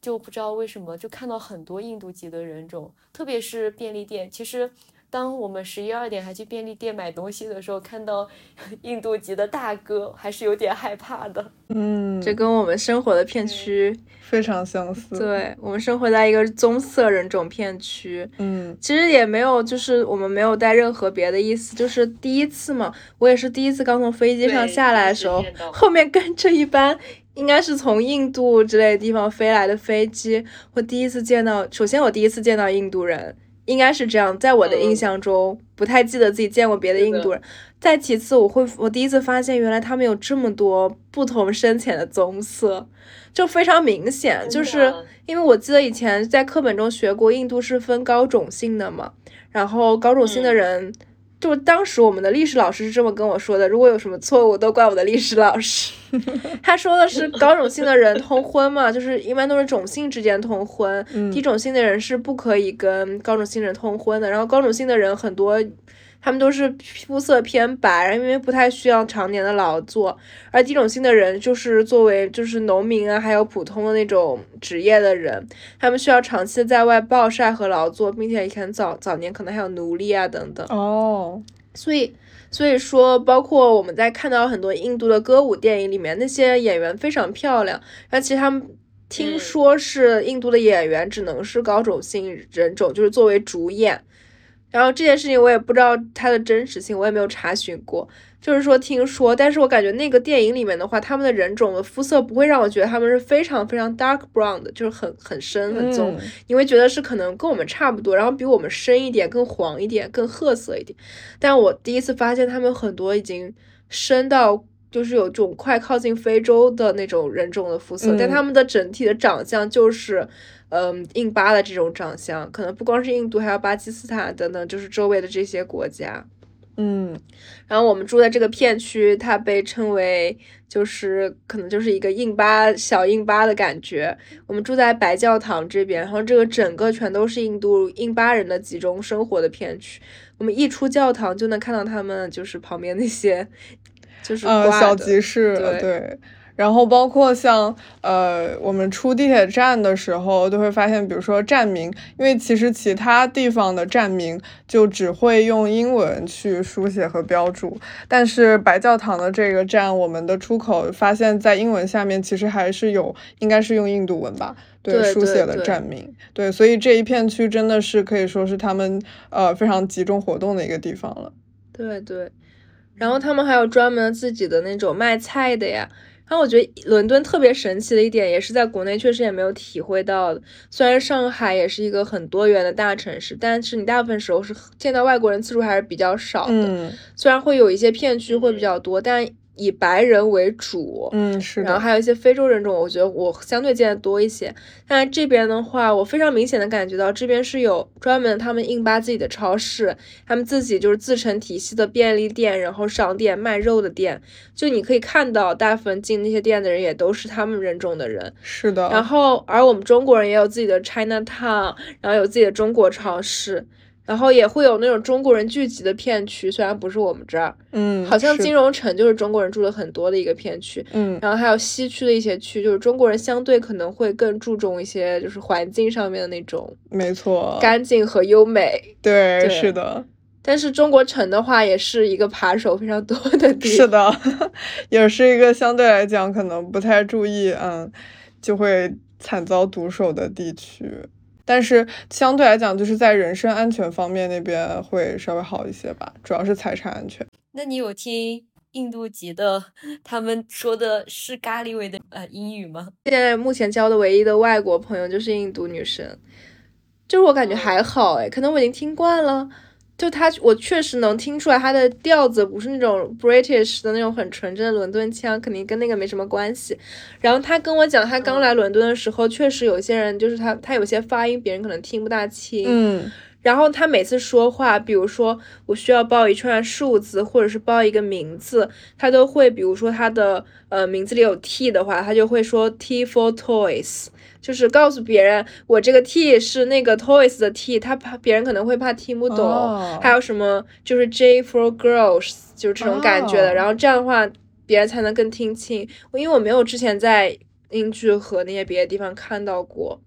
S2: 就不知道为什么就看到很多印度籍的人种，特别是便利店，其实。当我们十一二点还去便利店买东西的时候，看到 印度籍的大哥，还是有点害怕的。
S3: 嗯，
S1: 这跟我们生活的片区
S3: 非常相似。
S1: 对我们生活在一个棕色人种片区。
S3: 嗯，
S1: 其实也没有，就是我们没有带任何别的意思，就是第一次嘛，我也是第一次刚从飞机上下来的时候，后面跟着一班应该是从印度之类的地方飞来的飞机，我第一次见到，首先我第一次见到印度人。应该是这样，在我的印象中，不太记得自己见过别的印度人。再其次，我会我第一次发现，原来他们有这么多不同深浅的棕色，就非常明显。就是因为我记得以前在课本中学过，印度是分高种姓的嘛，然后高种姓的人就当时我们的历史老师是这么跟我说的，如果有什么错误，都怪我的历史老师。他说的是 高种姓的人通婚嘛，就是一般都是种姓之间通婚，低种姓的人是不可以跟高种姓人通婚的。然后高种姓的人很多。他们都是肤色偏白，因为不太需要常年的劳作，而低种姓的人就是作为就是农民啊，还有普通的那种职业的人，他们需要长期在外暴晒和劳作，并且以前早早年可能还有奴隶啊等等。
S3: 哦，
S1: 所以所以说，包括我们在看到很多印度的歌舞电影里面，那些演员非常漂亮，而其实他们听说是印度的演员只能是高种姓人种，就是作为主演。然后这件事情我也不知道它的真实性，我也没有查询过。就是说听说，但是我感觉那个电影里面的话，他们的人种的肤色不会让我觉得他们是非常非常 dark brown 的，就是很很深很棕，你会觉得是可能跟我们差不多，然后比我们深一点，更黄一点，更褐色一点。但我第一次发现他们很多已经深到就是有这种快靠近非洲的那种人种的肤色，但他们的整体的长相就是。嗯，印巴的这种长相，可能不光是印度，还有巴基斯坦等等，就是周围的这些国家。
S3: 嗯，
S1: 然后我们住在这个片区，它被称为就是可能就是一个印巴小印巴的感觉。我们住在白教堂这边，然后这个整个全都是印度印巴人的集中生活的片区。我们一出教堂就能看到他们就是旁边那些就是
S3: 呃小集市，对。然后包括像呃，我们出地铁站的时候，都会发现，比如说站名，因为其实其他地方的站名就只会用英文去书写和标注，但是白教堂的这个站，我们的出口发现，在英文下面其实还是有，应该是用印度文吧，
S1: 对
S3: 书写的站名，对，所以这一片区真的是可以说是他们呃非常集中活动的一个地方了。
S1: 对对，然后他们还有专门自己的那种卖菜的呀。然后我觉得伦敦特别神奇的一点，也是在国内确实也没有体会到的。虽然上海也是一个很多元的大城市，但是你大部分时候是见到外国人次数还是比较少的。虽然会有一些片区会比较多，但。以白人为主，
S3: 嗯是，
S1: 然后还有一些非洲人种，我觉得我相对见的多一些。但是这边的话，我非常明显的感觉到这边是有专门他们印巴自己的超市，他们自己就是自成体系的便利店，然后商店卖肉的店，就你可以看到大部分进那些店的人也都是他们人种的人，
S3: 是的。
S1: 然后而我们中国人也有自己的 China Town，然后有自己的中国超市。然后也会有那种中国人聚集的片区，虽然不是我们这儿，
S3: 嗯，
S1: 好像金融城就是中国人住的很多的一个片区，
S3: 嗯，
S1: 然后还有西区的一些区，就是中国人相对可能会更注重一些，就是环境上面的那种，
S3: 没错，
S1: 干净和优美，
S3: 对，是的。
S1: 但是中国城的话，也是一个扒手非常多的地，
S3: 是的，也是一个相对来讲可能不太注意，嗯，就会惨遭毒手的地区。但是相对来讲，就是在人身安全方面那边会稍微好一些吧，主要是财产安全。
S2: 那你有听印度籍的他们说的是咖喱味的呃英语吗？
S1: 现在目前交的唯一的外国朋友就是印度女生，就是我感觉还好哎，可能我已经听惯了。就他，我确实能听出来他的调子不是那种 British 的那种很纯正的伦敦腔，肯定跟那个没什么关系。然后他跟我讲，他刚来伦敦的时候，确实有些人就是他，他有些发音别人可能听不大清。
S3: 嗯。
S1: 然后他每次说话，比如说我需要报一串数字，或者是报一个名字，他都会，比如说他的呃名字里有 T 的话，他就会说 T for toys。就是告诉别人我这个 T 是那个 toys 的 T，他怕别人可能会怕听不懂。还有什么就是 J for girls，就是这种感觉的。然后这样的话，别人才能更听清。因为我没有之前在英剧和那些别的地方看到过。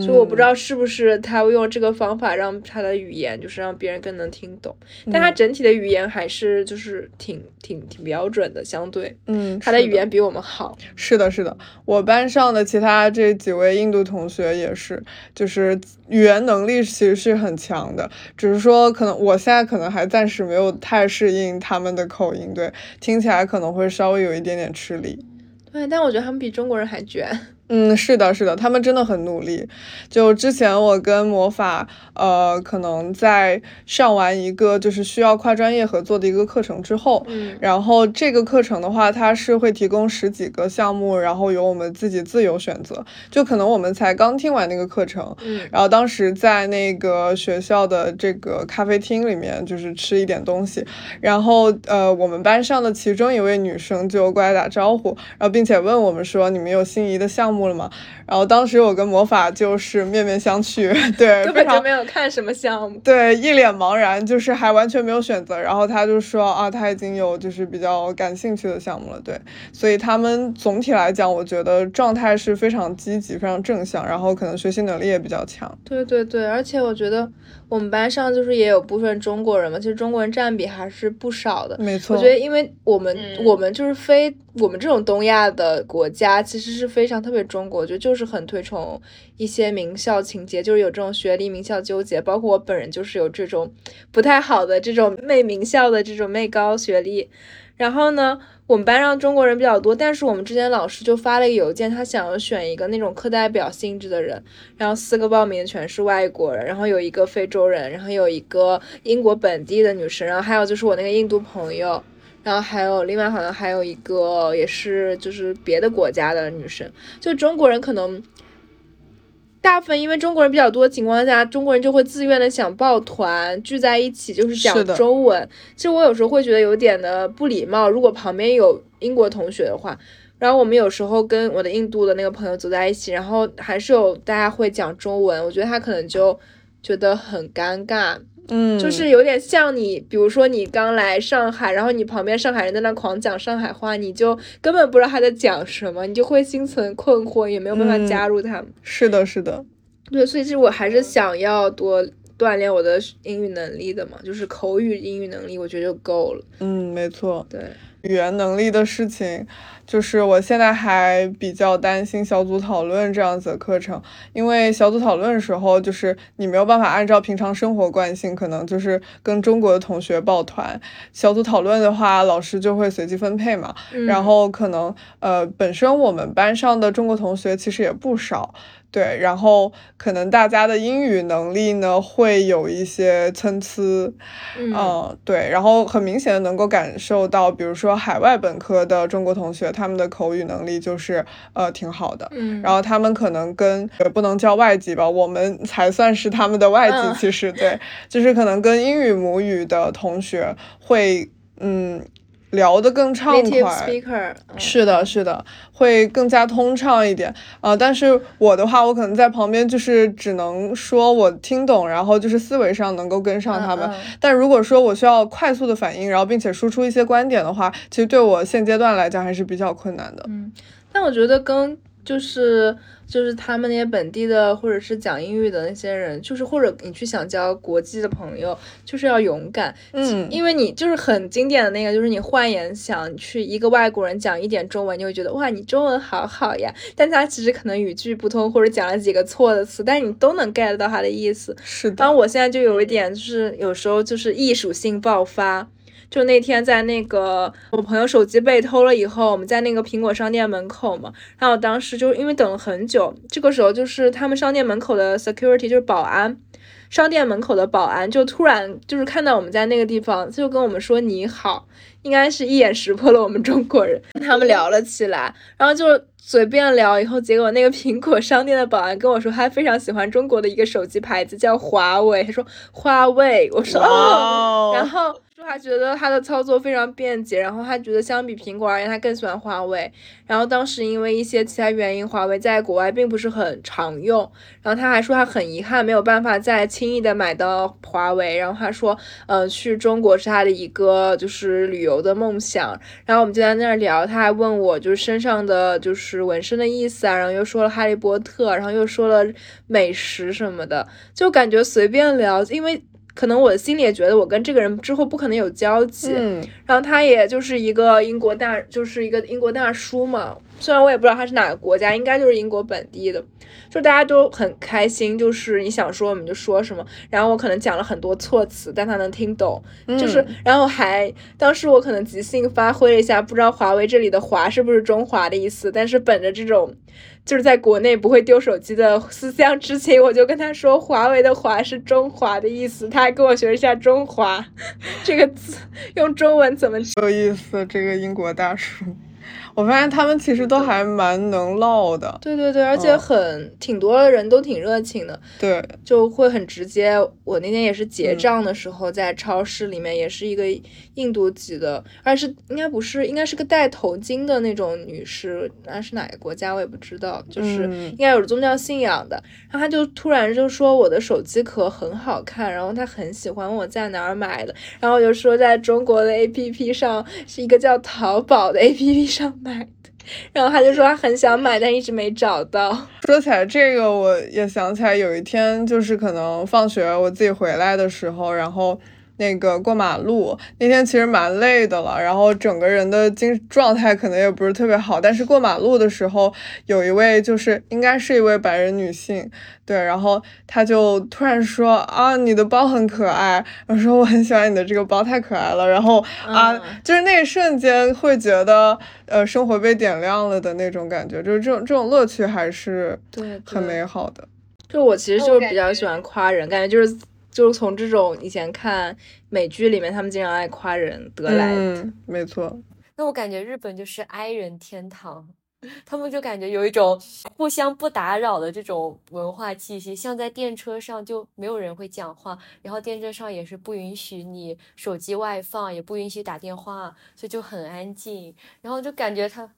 S1: 所以我不知道是不是他用这个方法让他的语言就是让别人更能听懂，但他整体的语言还是就是挺挺挺标准的，相对，
S3: 嗯，
S1: 他的语言比我们好。
S3: 是的，是的，我班上的其他这几位印度同学也是，就是语言能力其实是很强的，只是说可能我现在可能还暂时没有太适应他们的口音，对，听起来可能会稍微有一点点吃力。
S1: 对，但我觉得他们比中国人还卷。
S3: 嗯，是的，是的，他们真的很努力。就之前我跟魔法，呃，可能在上完一个就是需要跨专业合作的一个课程之后，
S1: 嗯
S3: 然后这个课程的话，它是会提供十几个项目，然后由我们自己自由选择。就可能我们才刚听完那个课程，
S1: 嗯
S3: 然后当时在那个学校的这个咖啡厅里面，就是吃一点东西，然后呃，我们班上的其中一位女生就过来打招呼，然后并且问我们说：“你们有心仪的项目了嘛？”然后当时我跟魔法就是面面相觑，对，
S1: 根本就没有看什么项目。
S3: 对，一脸茫然，就是还完全没有选择。然后他就说啊，他已经有就是比较感兴趣的项目了，对。所以他们总体来讲，我觉得状态是非常积极、非常正向，然后可能学习能力也比较强。
S1: 对对对，而且我觉得我们班上就是也有部分中国人嘛，其实中国人占比还是不少的。
S3: 没错，
S1: 我觉得，因为我们、
S2: 嗯
S1: 我们就是非我们这种东亚的国家，其实是非常特别中国，我觉得就是很推崇一些名校情节，就是有这种学历名校纠结。包括我本人就是有这种不太好的这种媚名校的这种媚高学历。然后呢，我们班上中国人比较多，但是我们之前老师就发了一个邮件，他想要选一个那种课代表性质的人，然后四个报名全是外国人，然后有一个非洲人，然后有一个英国本地的女生，然后还有就是我那个印度朋友。然后还有另外好像还有一个也是就是别的国家的女生，就中国人可能大部分因为中国人比较多的情况下，中国人就会自愿的想抱团聚在一起，就是讲中文。其实我有时候会觉得有点的不礼貌，如果旁边有英国同学的话。然后我们有时候跟我的印度的那个朋友走在一起，然后还是有大家会讲中文，我觉得他可能就觉得很尴尬，
S3: 嗯，
S1: 就是有点像你，比如说你刚来上海，然后你旁边上海人在那狂讲上海话，你就根本不知道他在讲什么，你就会心存困惑，也没有办法
S3: 嗯。
S1: 加入他们。
S3: 是的，是的，
S1: 对，所以其实我还是想要多锻炼我的英语能力的嘛，就是口语英语能力，我觉得就够了。
S3: 嗯，没错。
S1: 对，
S3: 语言能力的事情，就是我现在还比较担心小组讨论这样子的课程，因为小组讨论的时候，就是你没有办法按照平常生活惯性，可能就是跟中国的同学抱团。小组讨论的话，老师就会随机分配嘛，然
S1: 嗯
S3: 后可能呃，本身我们班上的中国同学其实也不少。对，然后可能大家的英语能力呢会有一些参差，
S1: 嗯。
S3: 嗯，对，然后很明显的能够感受到，比如说海外本科的中国同学，他们的口语能力就是呃挺好的，
S1: 嗯，
S3: 然后他们可能跟也不能叫外籍吧，我们才算是他们的外籍，
S1: 嗯。
S3: 其实对，就是可能跟英语母语的同学会嗯聊得更畅快。是的，是的，会更加通畅一点啊、但是我的话，我可能在旁边就是只能说我听懂，然后就是思维上能够跟上他们。
S1: 嗯嗯
S3: 但如果说我需要快速的反应，然后并且输出一些观点的话，其实对我现阶段来讲还是比较困难的。
S1: 嗯，但我觉得跟就是就是他们那些本地的或者是讲英语的那些人，就是或者你去想交国际的朋友，就是要勇敢，
S3: 嗯，
S1: 因为你就是很经典的那个，就是你换言想去一个外国人讲一点中文，你会觉得哇，你中文好好呀，但他其实可能语句不通或者讲了几个错的词，但是你都能 get 到他的意思。
S3: 是的，
S1: 然后我现在就有一点，就是有时候就是艺术性爆发。就那天在那个我朋友手机被偷了以后，我们在那个苹果商店门口嘛，然后我当时就因为等了很久，这个时候就是他们商店门口的 security 就是保安，商店门口的保安就突然就是看到我们在那个地方，就跟我们说你好，应该是一眼识破了我们中国人，他们聊了起来，然后就随便聊，以后结果那个苹果商店的保安跟我说，他非常喜欢中国的一个手机牌子叫华为，他说华为，我说哦，
S3: 哦。
S1: 然后说他觉得他的操作非常便捷，然后他觉得相比苹果而言，他更喜欢华为。然后当时因为一些其他原因，华为在国外并不是很常用。然后他还说他很遗憾没有办法再轻易的买到华为。然后他说，呃，去中国是他的一个就是旅游的梦想。然后我们就在那儿聊，他还问我就是身上的就是纹身的意思啊，然后又说了哈利波特，然后又说了美食什么的，就感觉随便聊，因为。可能我的心里也觉得我跟这个人之后不可能有交集，
S3: 嗯，
S1: 然后他也就是一个英国大，就是一个英国大叔嘛，虽然我也不知道他是哪个国家，应该就是英国本地的，就大家都很开心，就是你想说我们就说什么，然后我可能讲了很多措辞，但他能听懂，就是
S3: 嗯
S1: 然后还当时我可能即兴发挥了一下，不知道华为这里的华是不是中华的意思，但是本着这种。就是在国内不会丢手机的思乡之情，我就跟他说华为的“华”是中华的意思，他还跟我学了一下“中华”这个字，用中文怎么
S3: 有意思，这个英国大叔，我发现他们其实都还蛮能唠的，
S1: 对对对，而且
S3: 嗯。
S1: 很、挺多人都挺热情的，
S3: 对，
S1: 就会很直接。我那天也是结
S3: 嗯。
S1: 账的时候，在超市里面也是一个印度籍的，而是应该不是，应该是个戴头巾的那种女士，那是哪个国家我也不知道，就是
S3: 嗯。
S1: 应该有宗教信仰的。然后她就突然就说我的手机壳很好看，然后她很喜欢问我在哪儿买的，然后我就说在中国的 APP 上是一个叫淘宝的 APP 上买的。然后他就说他很想买，但一直没找到。
S3: 说起来这个，我也想起来有一天，就是可能放学我自己回来的时候，然后那个过马路，那天其实蛮累的了，然后整个人的精状态可能也不是特别好，但是过马路的时候，有一位就是应该是一位白人女性，对，然后她就突然说啊，你的包很可爱，我说我很喜欢你的这个包，太可爱了，然后啊，
S1: 嗯
S3: 就是那一瞬间会觉得呃生活被点亮了的那种感觉，就是这种这种乐趣还是
S1: 对
S3: 很美好的。
S1: 就我其实就是比较喜欢夸人，感觉就是就是从这种以前看美剧里面，他们经常爱夸人得来的。
S3: 嗯，没错，
S2: 那我感觉日本就是 i 人天堂，他们就感觉有一种互相不打扰的这种文化气息，像在电车上就没有人会讲话，然后电车上也是不允许你手机外放，也不允许打电话，所以就很安静，然后就感觉他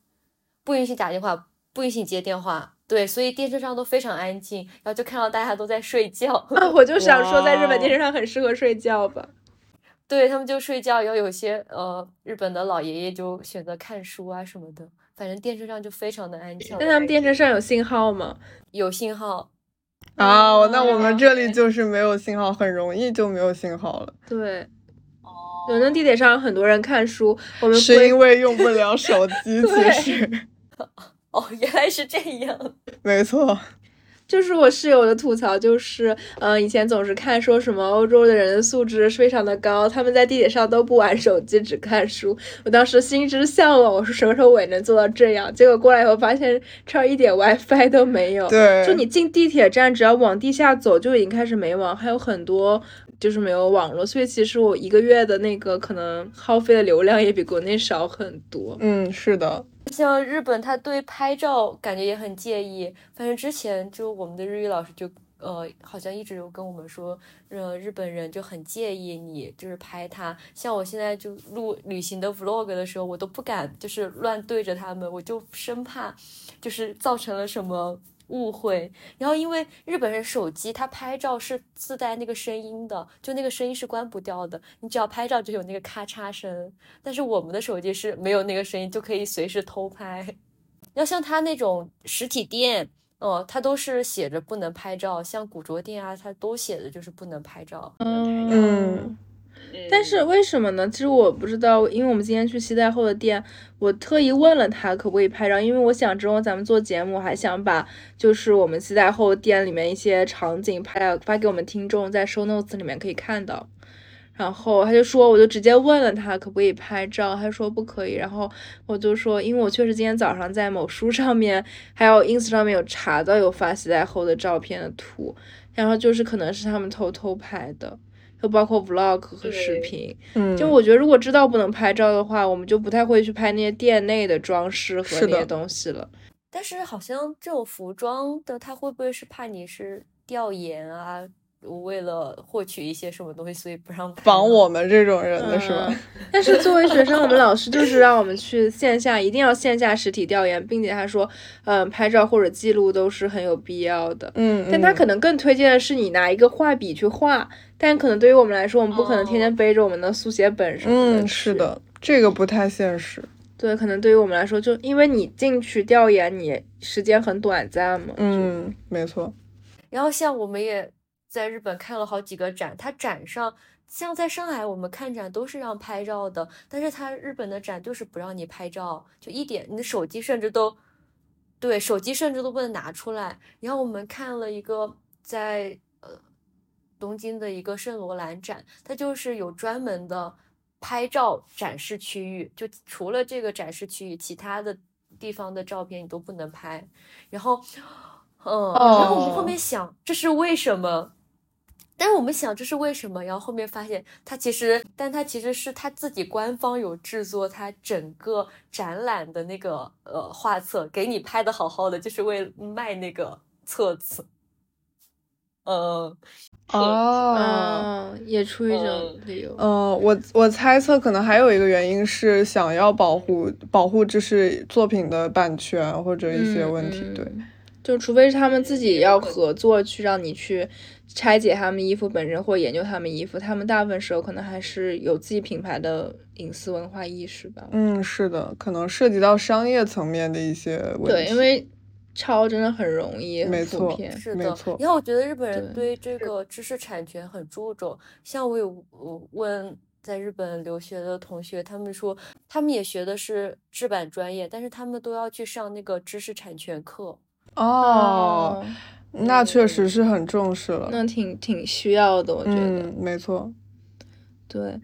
S2: 不允许打电话，不允许接电话。对，所以电车上都非常安静，然后就看到大家都在睡觉。
S1: 啊，我就想说，在日本电车上很适合睡觉吧。
S2: 对他们就睡觉，然后有些呃日本的老爷爷就选择看书啊什么的，反正电车上就非常的安静。
S1: 那他们电车上有信号吗？
S2: 有信号，
S3: 啊，那我们这里就是没有信号，很容易就没有信号了，
S1: 对，
S2: 哦
S1: 伦敦地铁上有很多人看书，我们
S3: 是因为用不了手机，其实
S2: 哦，原来是这样。
S3: 没错，
S1: 就是我室友的吐槽，就是，嗯、以前总是看说什么欧洲的人的素质非常的高，他们在地铁上都不玩手机，只看书。我当时心之向往，我说什么时候我也能做到这样？结果过来以后发现这儿一点 WiFi 都没有。
S3: 对，
S1: 就你进地铁站，只要往地下走就已经开始没网，还有很多就是没有网络，所以其实我一个月的那个可能耗费的流量也比国内少很多。
S3: 嗯，是的，
S2: 像日本，他对拍照感觉也很介意。反正之前就我们的日语老师就呃，好像一直有跟我们说，呃，日本人就很介意你就是拍他。像我现在就录旅行的 vlog 的时候，我都不敢就是乱对着他们，我就生怕就是造成了什么。误会，然后因为日本人手机它拍照是自带那个声音的，就那个声音是关不掉的，你只要拍照就有那个咔嚓声。但是我们的手机是没有那个声音，就可以随时偷拍。要像他那种实体店，哦、它都是写着不能拍照，像古着店啊，它都写的就是不能拍照。
S3: 嗯，
S1: 但是为什么呢？其实我不知道，因为我们今天去西太后的店，我特意问了他可不可以拍照，因为我想之后咱们做节目，还想把就是我们西太后店里面一些场景拍发给我们听众，在 show notes 里面可以看到。然后他就说，我就直接问了他可不可以拍照，他说不可以。然后我就说，因为我确实今天早上在某书上面，还有 ins 上面有查到有发西太后的照片的图，然后就是可能是他们偷偷拍的，就包括 vlog 和视频。
S3: 嗯，
S1: 就我觉得，如果知道不能拍照的话，我们就不太会去拍那些店内的装饰和那些东西了。
S2: 但是好像这种服装的，它会不会是怕你是调研啊？为了获取一些什么东西，所以不让
S3: 绑我们这种人的是吧？
S1: 嗯 但是作为学生，我们老师就是让我们去线下，一定要线下实体调研，并且他说，嗯，拍照或者记录都是很有必要的。
S3: 嗯，
S1: 但他
S3: 嗯
S1: 可能更推荐的是你拿一个画笔去画，但可能对于我们来说，我们不可能天天
S2: 哦
S1: 背着我们的速写本什么的。
S3: 嗯，是。的，这个不太现实。
S1: 对，可能对于我们来说，就因为你进去调研，你时间很短暂嘛。
S3: 嗯，没错。
S2: 然后像我们也在日本看了好几个展，它展上像在上海我们看展都是让拍照的，但是它日本的展就是不让你拍照，就一点你的手机甚至都对，手机甚至都不能拿出来。然后我们看了一个在呃东京的一个圣罗兰展，它就是有专门的拍照展示区域，就除了这个展示区域，其他的地方的照片你都不能拍。然后，嗯，然后我们后面想，这是为什么？但是我们想这是为什么？然后后面发现，他其实，但他其实是他自己官方有制作他整个展览的那个呃画册，给你拍的好好的，就是为卖那个册子。嗯，
S3: 哦，
S1: 也出于这种理由。
S3: 嗯，我我猜测可能还有一个原因是想要保护保护，就是作品的版权或者一些问题。对，
S1: 就除非是他们自己要合作去让你去。拆解他们衣服本身，或研究他们衣服，他们大部分时候可能还是有自己品牌的隐私文化意识吧。
S3: 嗯，是的，可能涉及到商业层面的一些问题。
S1: 对，因为抄真的很容易，
S3: 没错，
S2: 是
S3: 的。
S2: 然后我觉得日本人对这个知识产权很注重。像我有问在日本留学的同学，他们说他们也学的是制版专业，但是他们都要去上那个知识产权课。
S3: 哦。那确实是很重视了，
S1: 那挺挺需要的，我觉得。
S3: 嗯，没错。
S1: 对。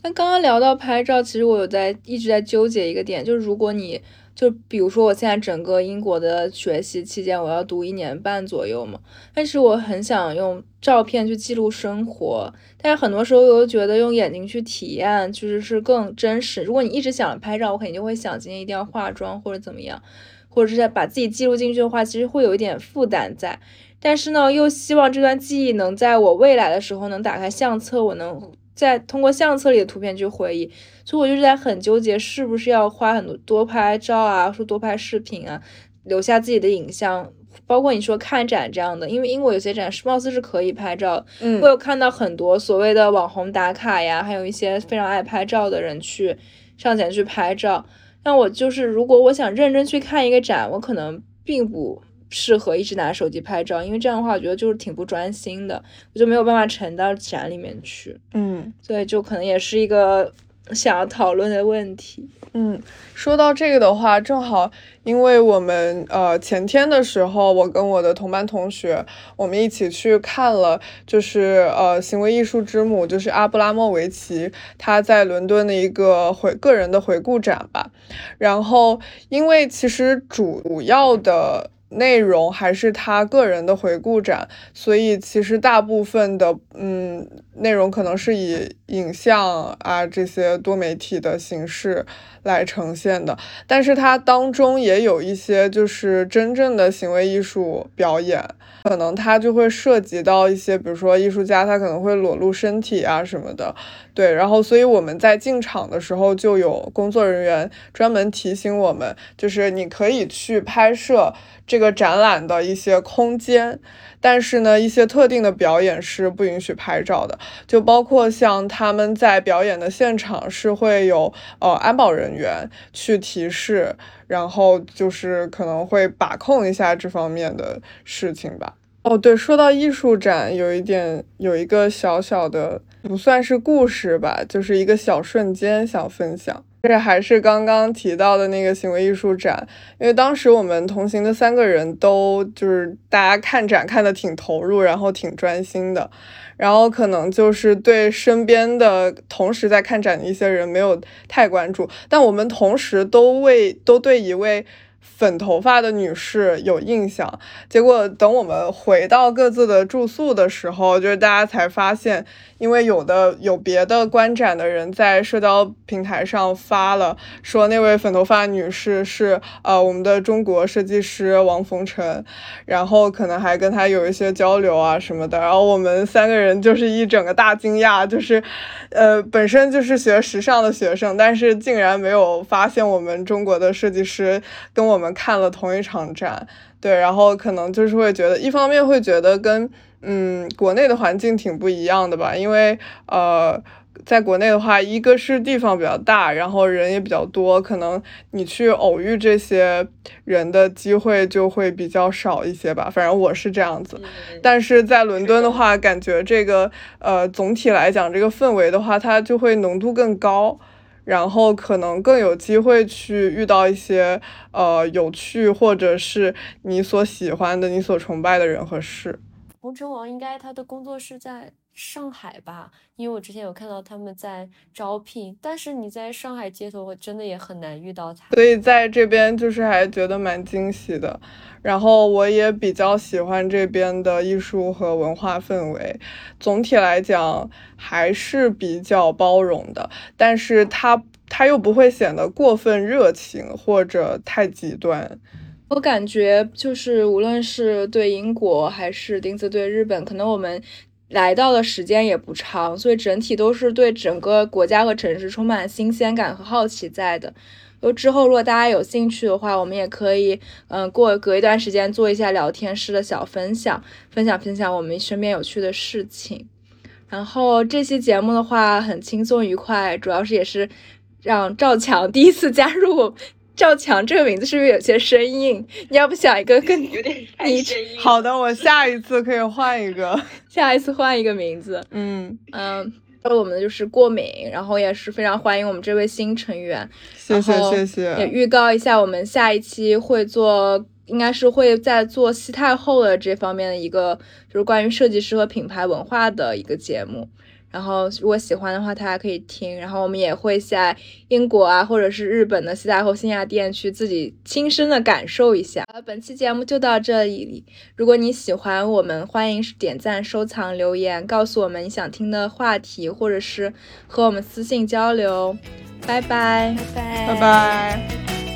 S1: 但刚刚聊到拍照，其实我有在一直在纠结一个点，就是如果你就比如说我现在整个英国的学习期间，我要读一年半左右嘛，但是我很想用照片去记录生活，但是很多时候我又觉得用眼睛去体验其实是更真实。如果你一直想着拍照，我肯定就会想今天一定要化妆或者怎么样。或者是在把自己记录进去的话，其实会有一点负担在，但是呢，又希望这段记忆能在我未来的时候能打开相册，我能再通过相册里的图片去回忆，所以我就是在很纠结，是不是要花很多多拍照啊，说多拍视频啊，留下自己的影像，包括你说看展这样的，因为英国有些展是貌似是可以拍照，
S3: 嗯，
S1: 我有看到很多所谓的网红打卡呀，还有一些非常爱拍照的人去上前去拍照。那我就是，如果我想认真去看一个展，我可能并不适合一直拿手机拍照，因为这样的话，我觉得就是挺不专心的，我就没有办法沉到展里面去。
S3: 嗯，
S1: 所以就可能也是一个想要讨论的问题。
S3: 嗯，说到这个的话，正好因为我们呃前天的时候，我跟我的同班同学，我们一起去看了，就是呃行为艺术之母，就是阿布拉莫维奇他在伦敦的一个回个人的回顾展吧。然后因为其实主要的。内容还是他个人的回顾展，所以其实大部分的嗯内容可能是以影像啊这些多媒体的形式来呈现的，但是它当中也有一些就是真正的行为艺术表演。可能它就会涉及到一些，比如说艺术家他可能会裸露身体啊什么的，对。然后，所以我们在进场的时候就有工作人员专门提醒我们，就是你可以去拍摄这个展览的一些空间。但是呢，一些特定的表演是不允许拍照的，就包括像他们在表演的现场是会有呃安保人员去提示，然后就是可能会把控一下这方面的事情吧。哦，对，说到艺术展，有一点有一个小小的不算是故事吧，就是一个小瞬间想分享。这还是刚刚提到的那个行为艺术展，因为当时我们同行的三个人都就是大家看展看的挺投入，然后挺专心的，然后可能就是对身边的同时在看展的一些人没有太关注，但我们同时都为都对一位。粉头发的女士有印象，结果等我们回到各自的住宿的时候，就是大家才发现，因为有的有别的观展的人在社交平台上发了，说那位粉头发女士是呃我们的中国设计师王逢辰，然后可能还跟他有一些交流啊什么的，然后我们三个人就是一整个大惊讶，就是呃本身就是学时尚的学生，但是竟然没有发现我们中国的设计师跟我。我们看了同一场展，对，然后可能就是会觉得，一方面会觉得跟嗯国内的环境挺不一样的吧，因为呃，在国内的话，一个是地方比较大，然后人也比较多，可能你去偶遇这些人的机会就会比较少一些吧。反正我是这样子，但是在伦敦的话，感觉这个呃总体来讲，这个氛围的话，它就会浓度更高。然后可能更有机会去遇到一些呃有趣或者是你所喜欢的、你所崇拜的人和事。
S2: 红尘王应该他的工作室在上海吧？因为我之前有看到他们在招聘，但是你在上海街头我真的也很难遇到他。
S3: 所以在这边就是还觉得蛮惊喜的。然后我也比较喜欢这边的艺术和文化氛围，总体来讲还是比较包容的，但是他他又不会显得过分热情或者太极端。
S1: 我感觉就是无论是对英国还是丁子对日本，可能我们来到的时间也不长，所以整体都是对整个国家和城市充满新鲜感和好奇在的。就之后，如果大家有兴趣的话，我们也可以，嗯，过隔一段时间做一下聊天室的小分享，分享分享我们身边有趣的事情。然后这期节目的话很轻松愉快，主要是也是让赵强 第一次加入。赵强这个名字是不是有些生硬？你要不想一个更
S2: 有点
S1: 你
S3: 好的，我下一次可以换一个，
S1: 下一次换一个名字。
S3: 嗯
S1: 嗯。我们就是过敏，然后也是非常欢迎我们这位新成员。
S3: 谢谢谢谢。
S1: 也预告一下，我们下一期会做，应该是会在做西太后的这方面的一个，就是关于设计师和品牌文化的一个节目。然后，如果喜欢的话，大家可以听。然后，我们也会在英国啊，或者是日本的西太后新亚店去自己亲身的感受一下。本期节目就到这里。如果你喜欢我们，欢迎点赞、收藏、留言，告诉我们你想听的话题，或者是和我们私信交流。拜拜，
S2: 拜拜，
S3: 拜拜。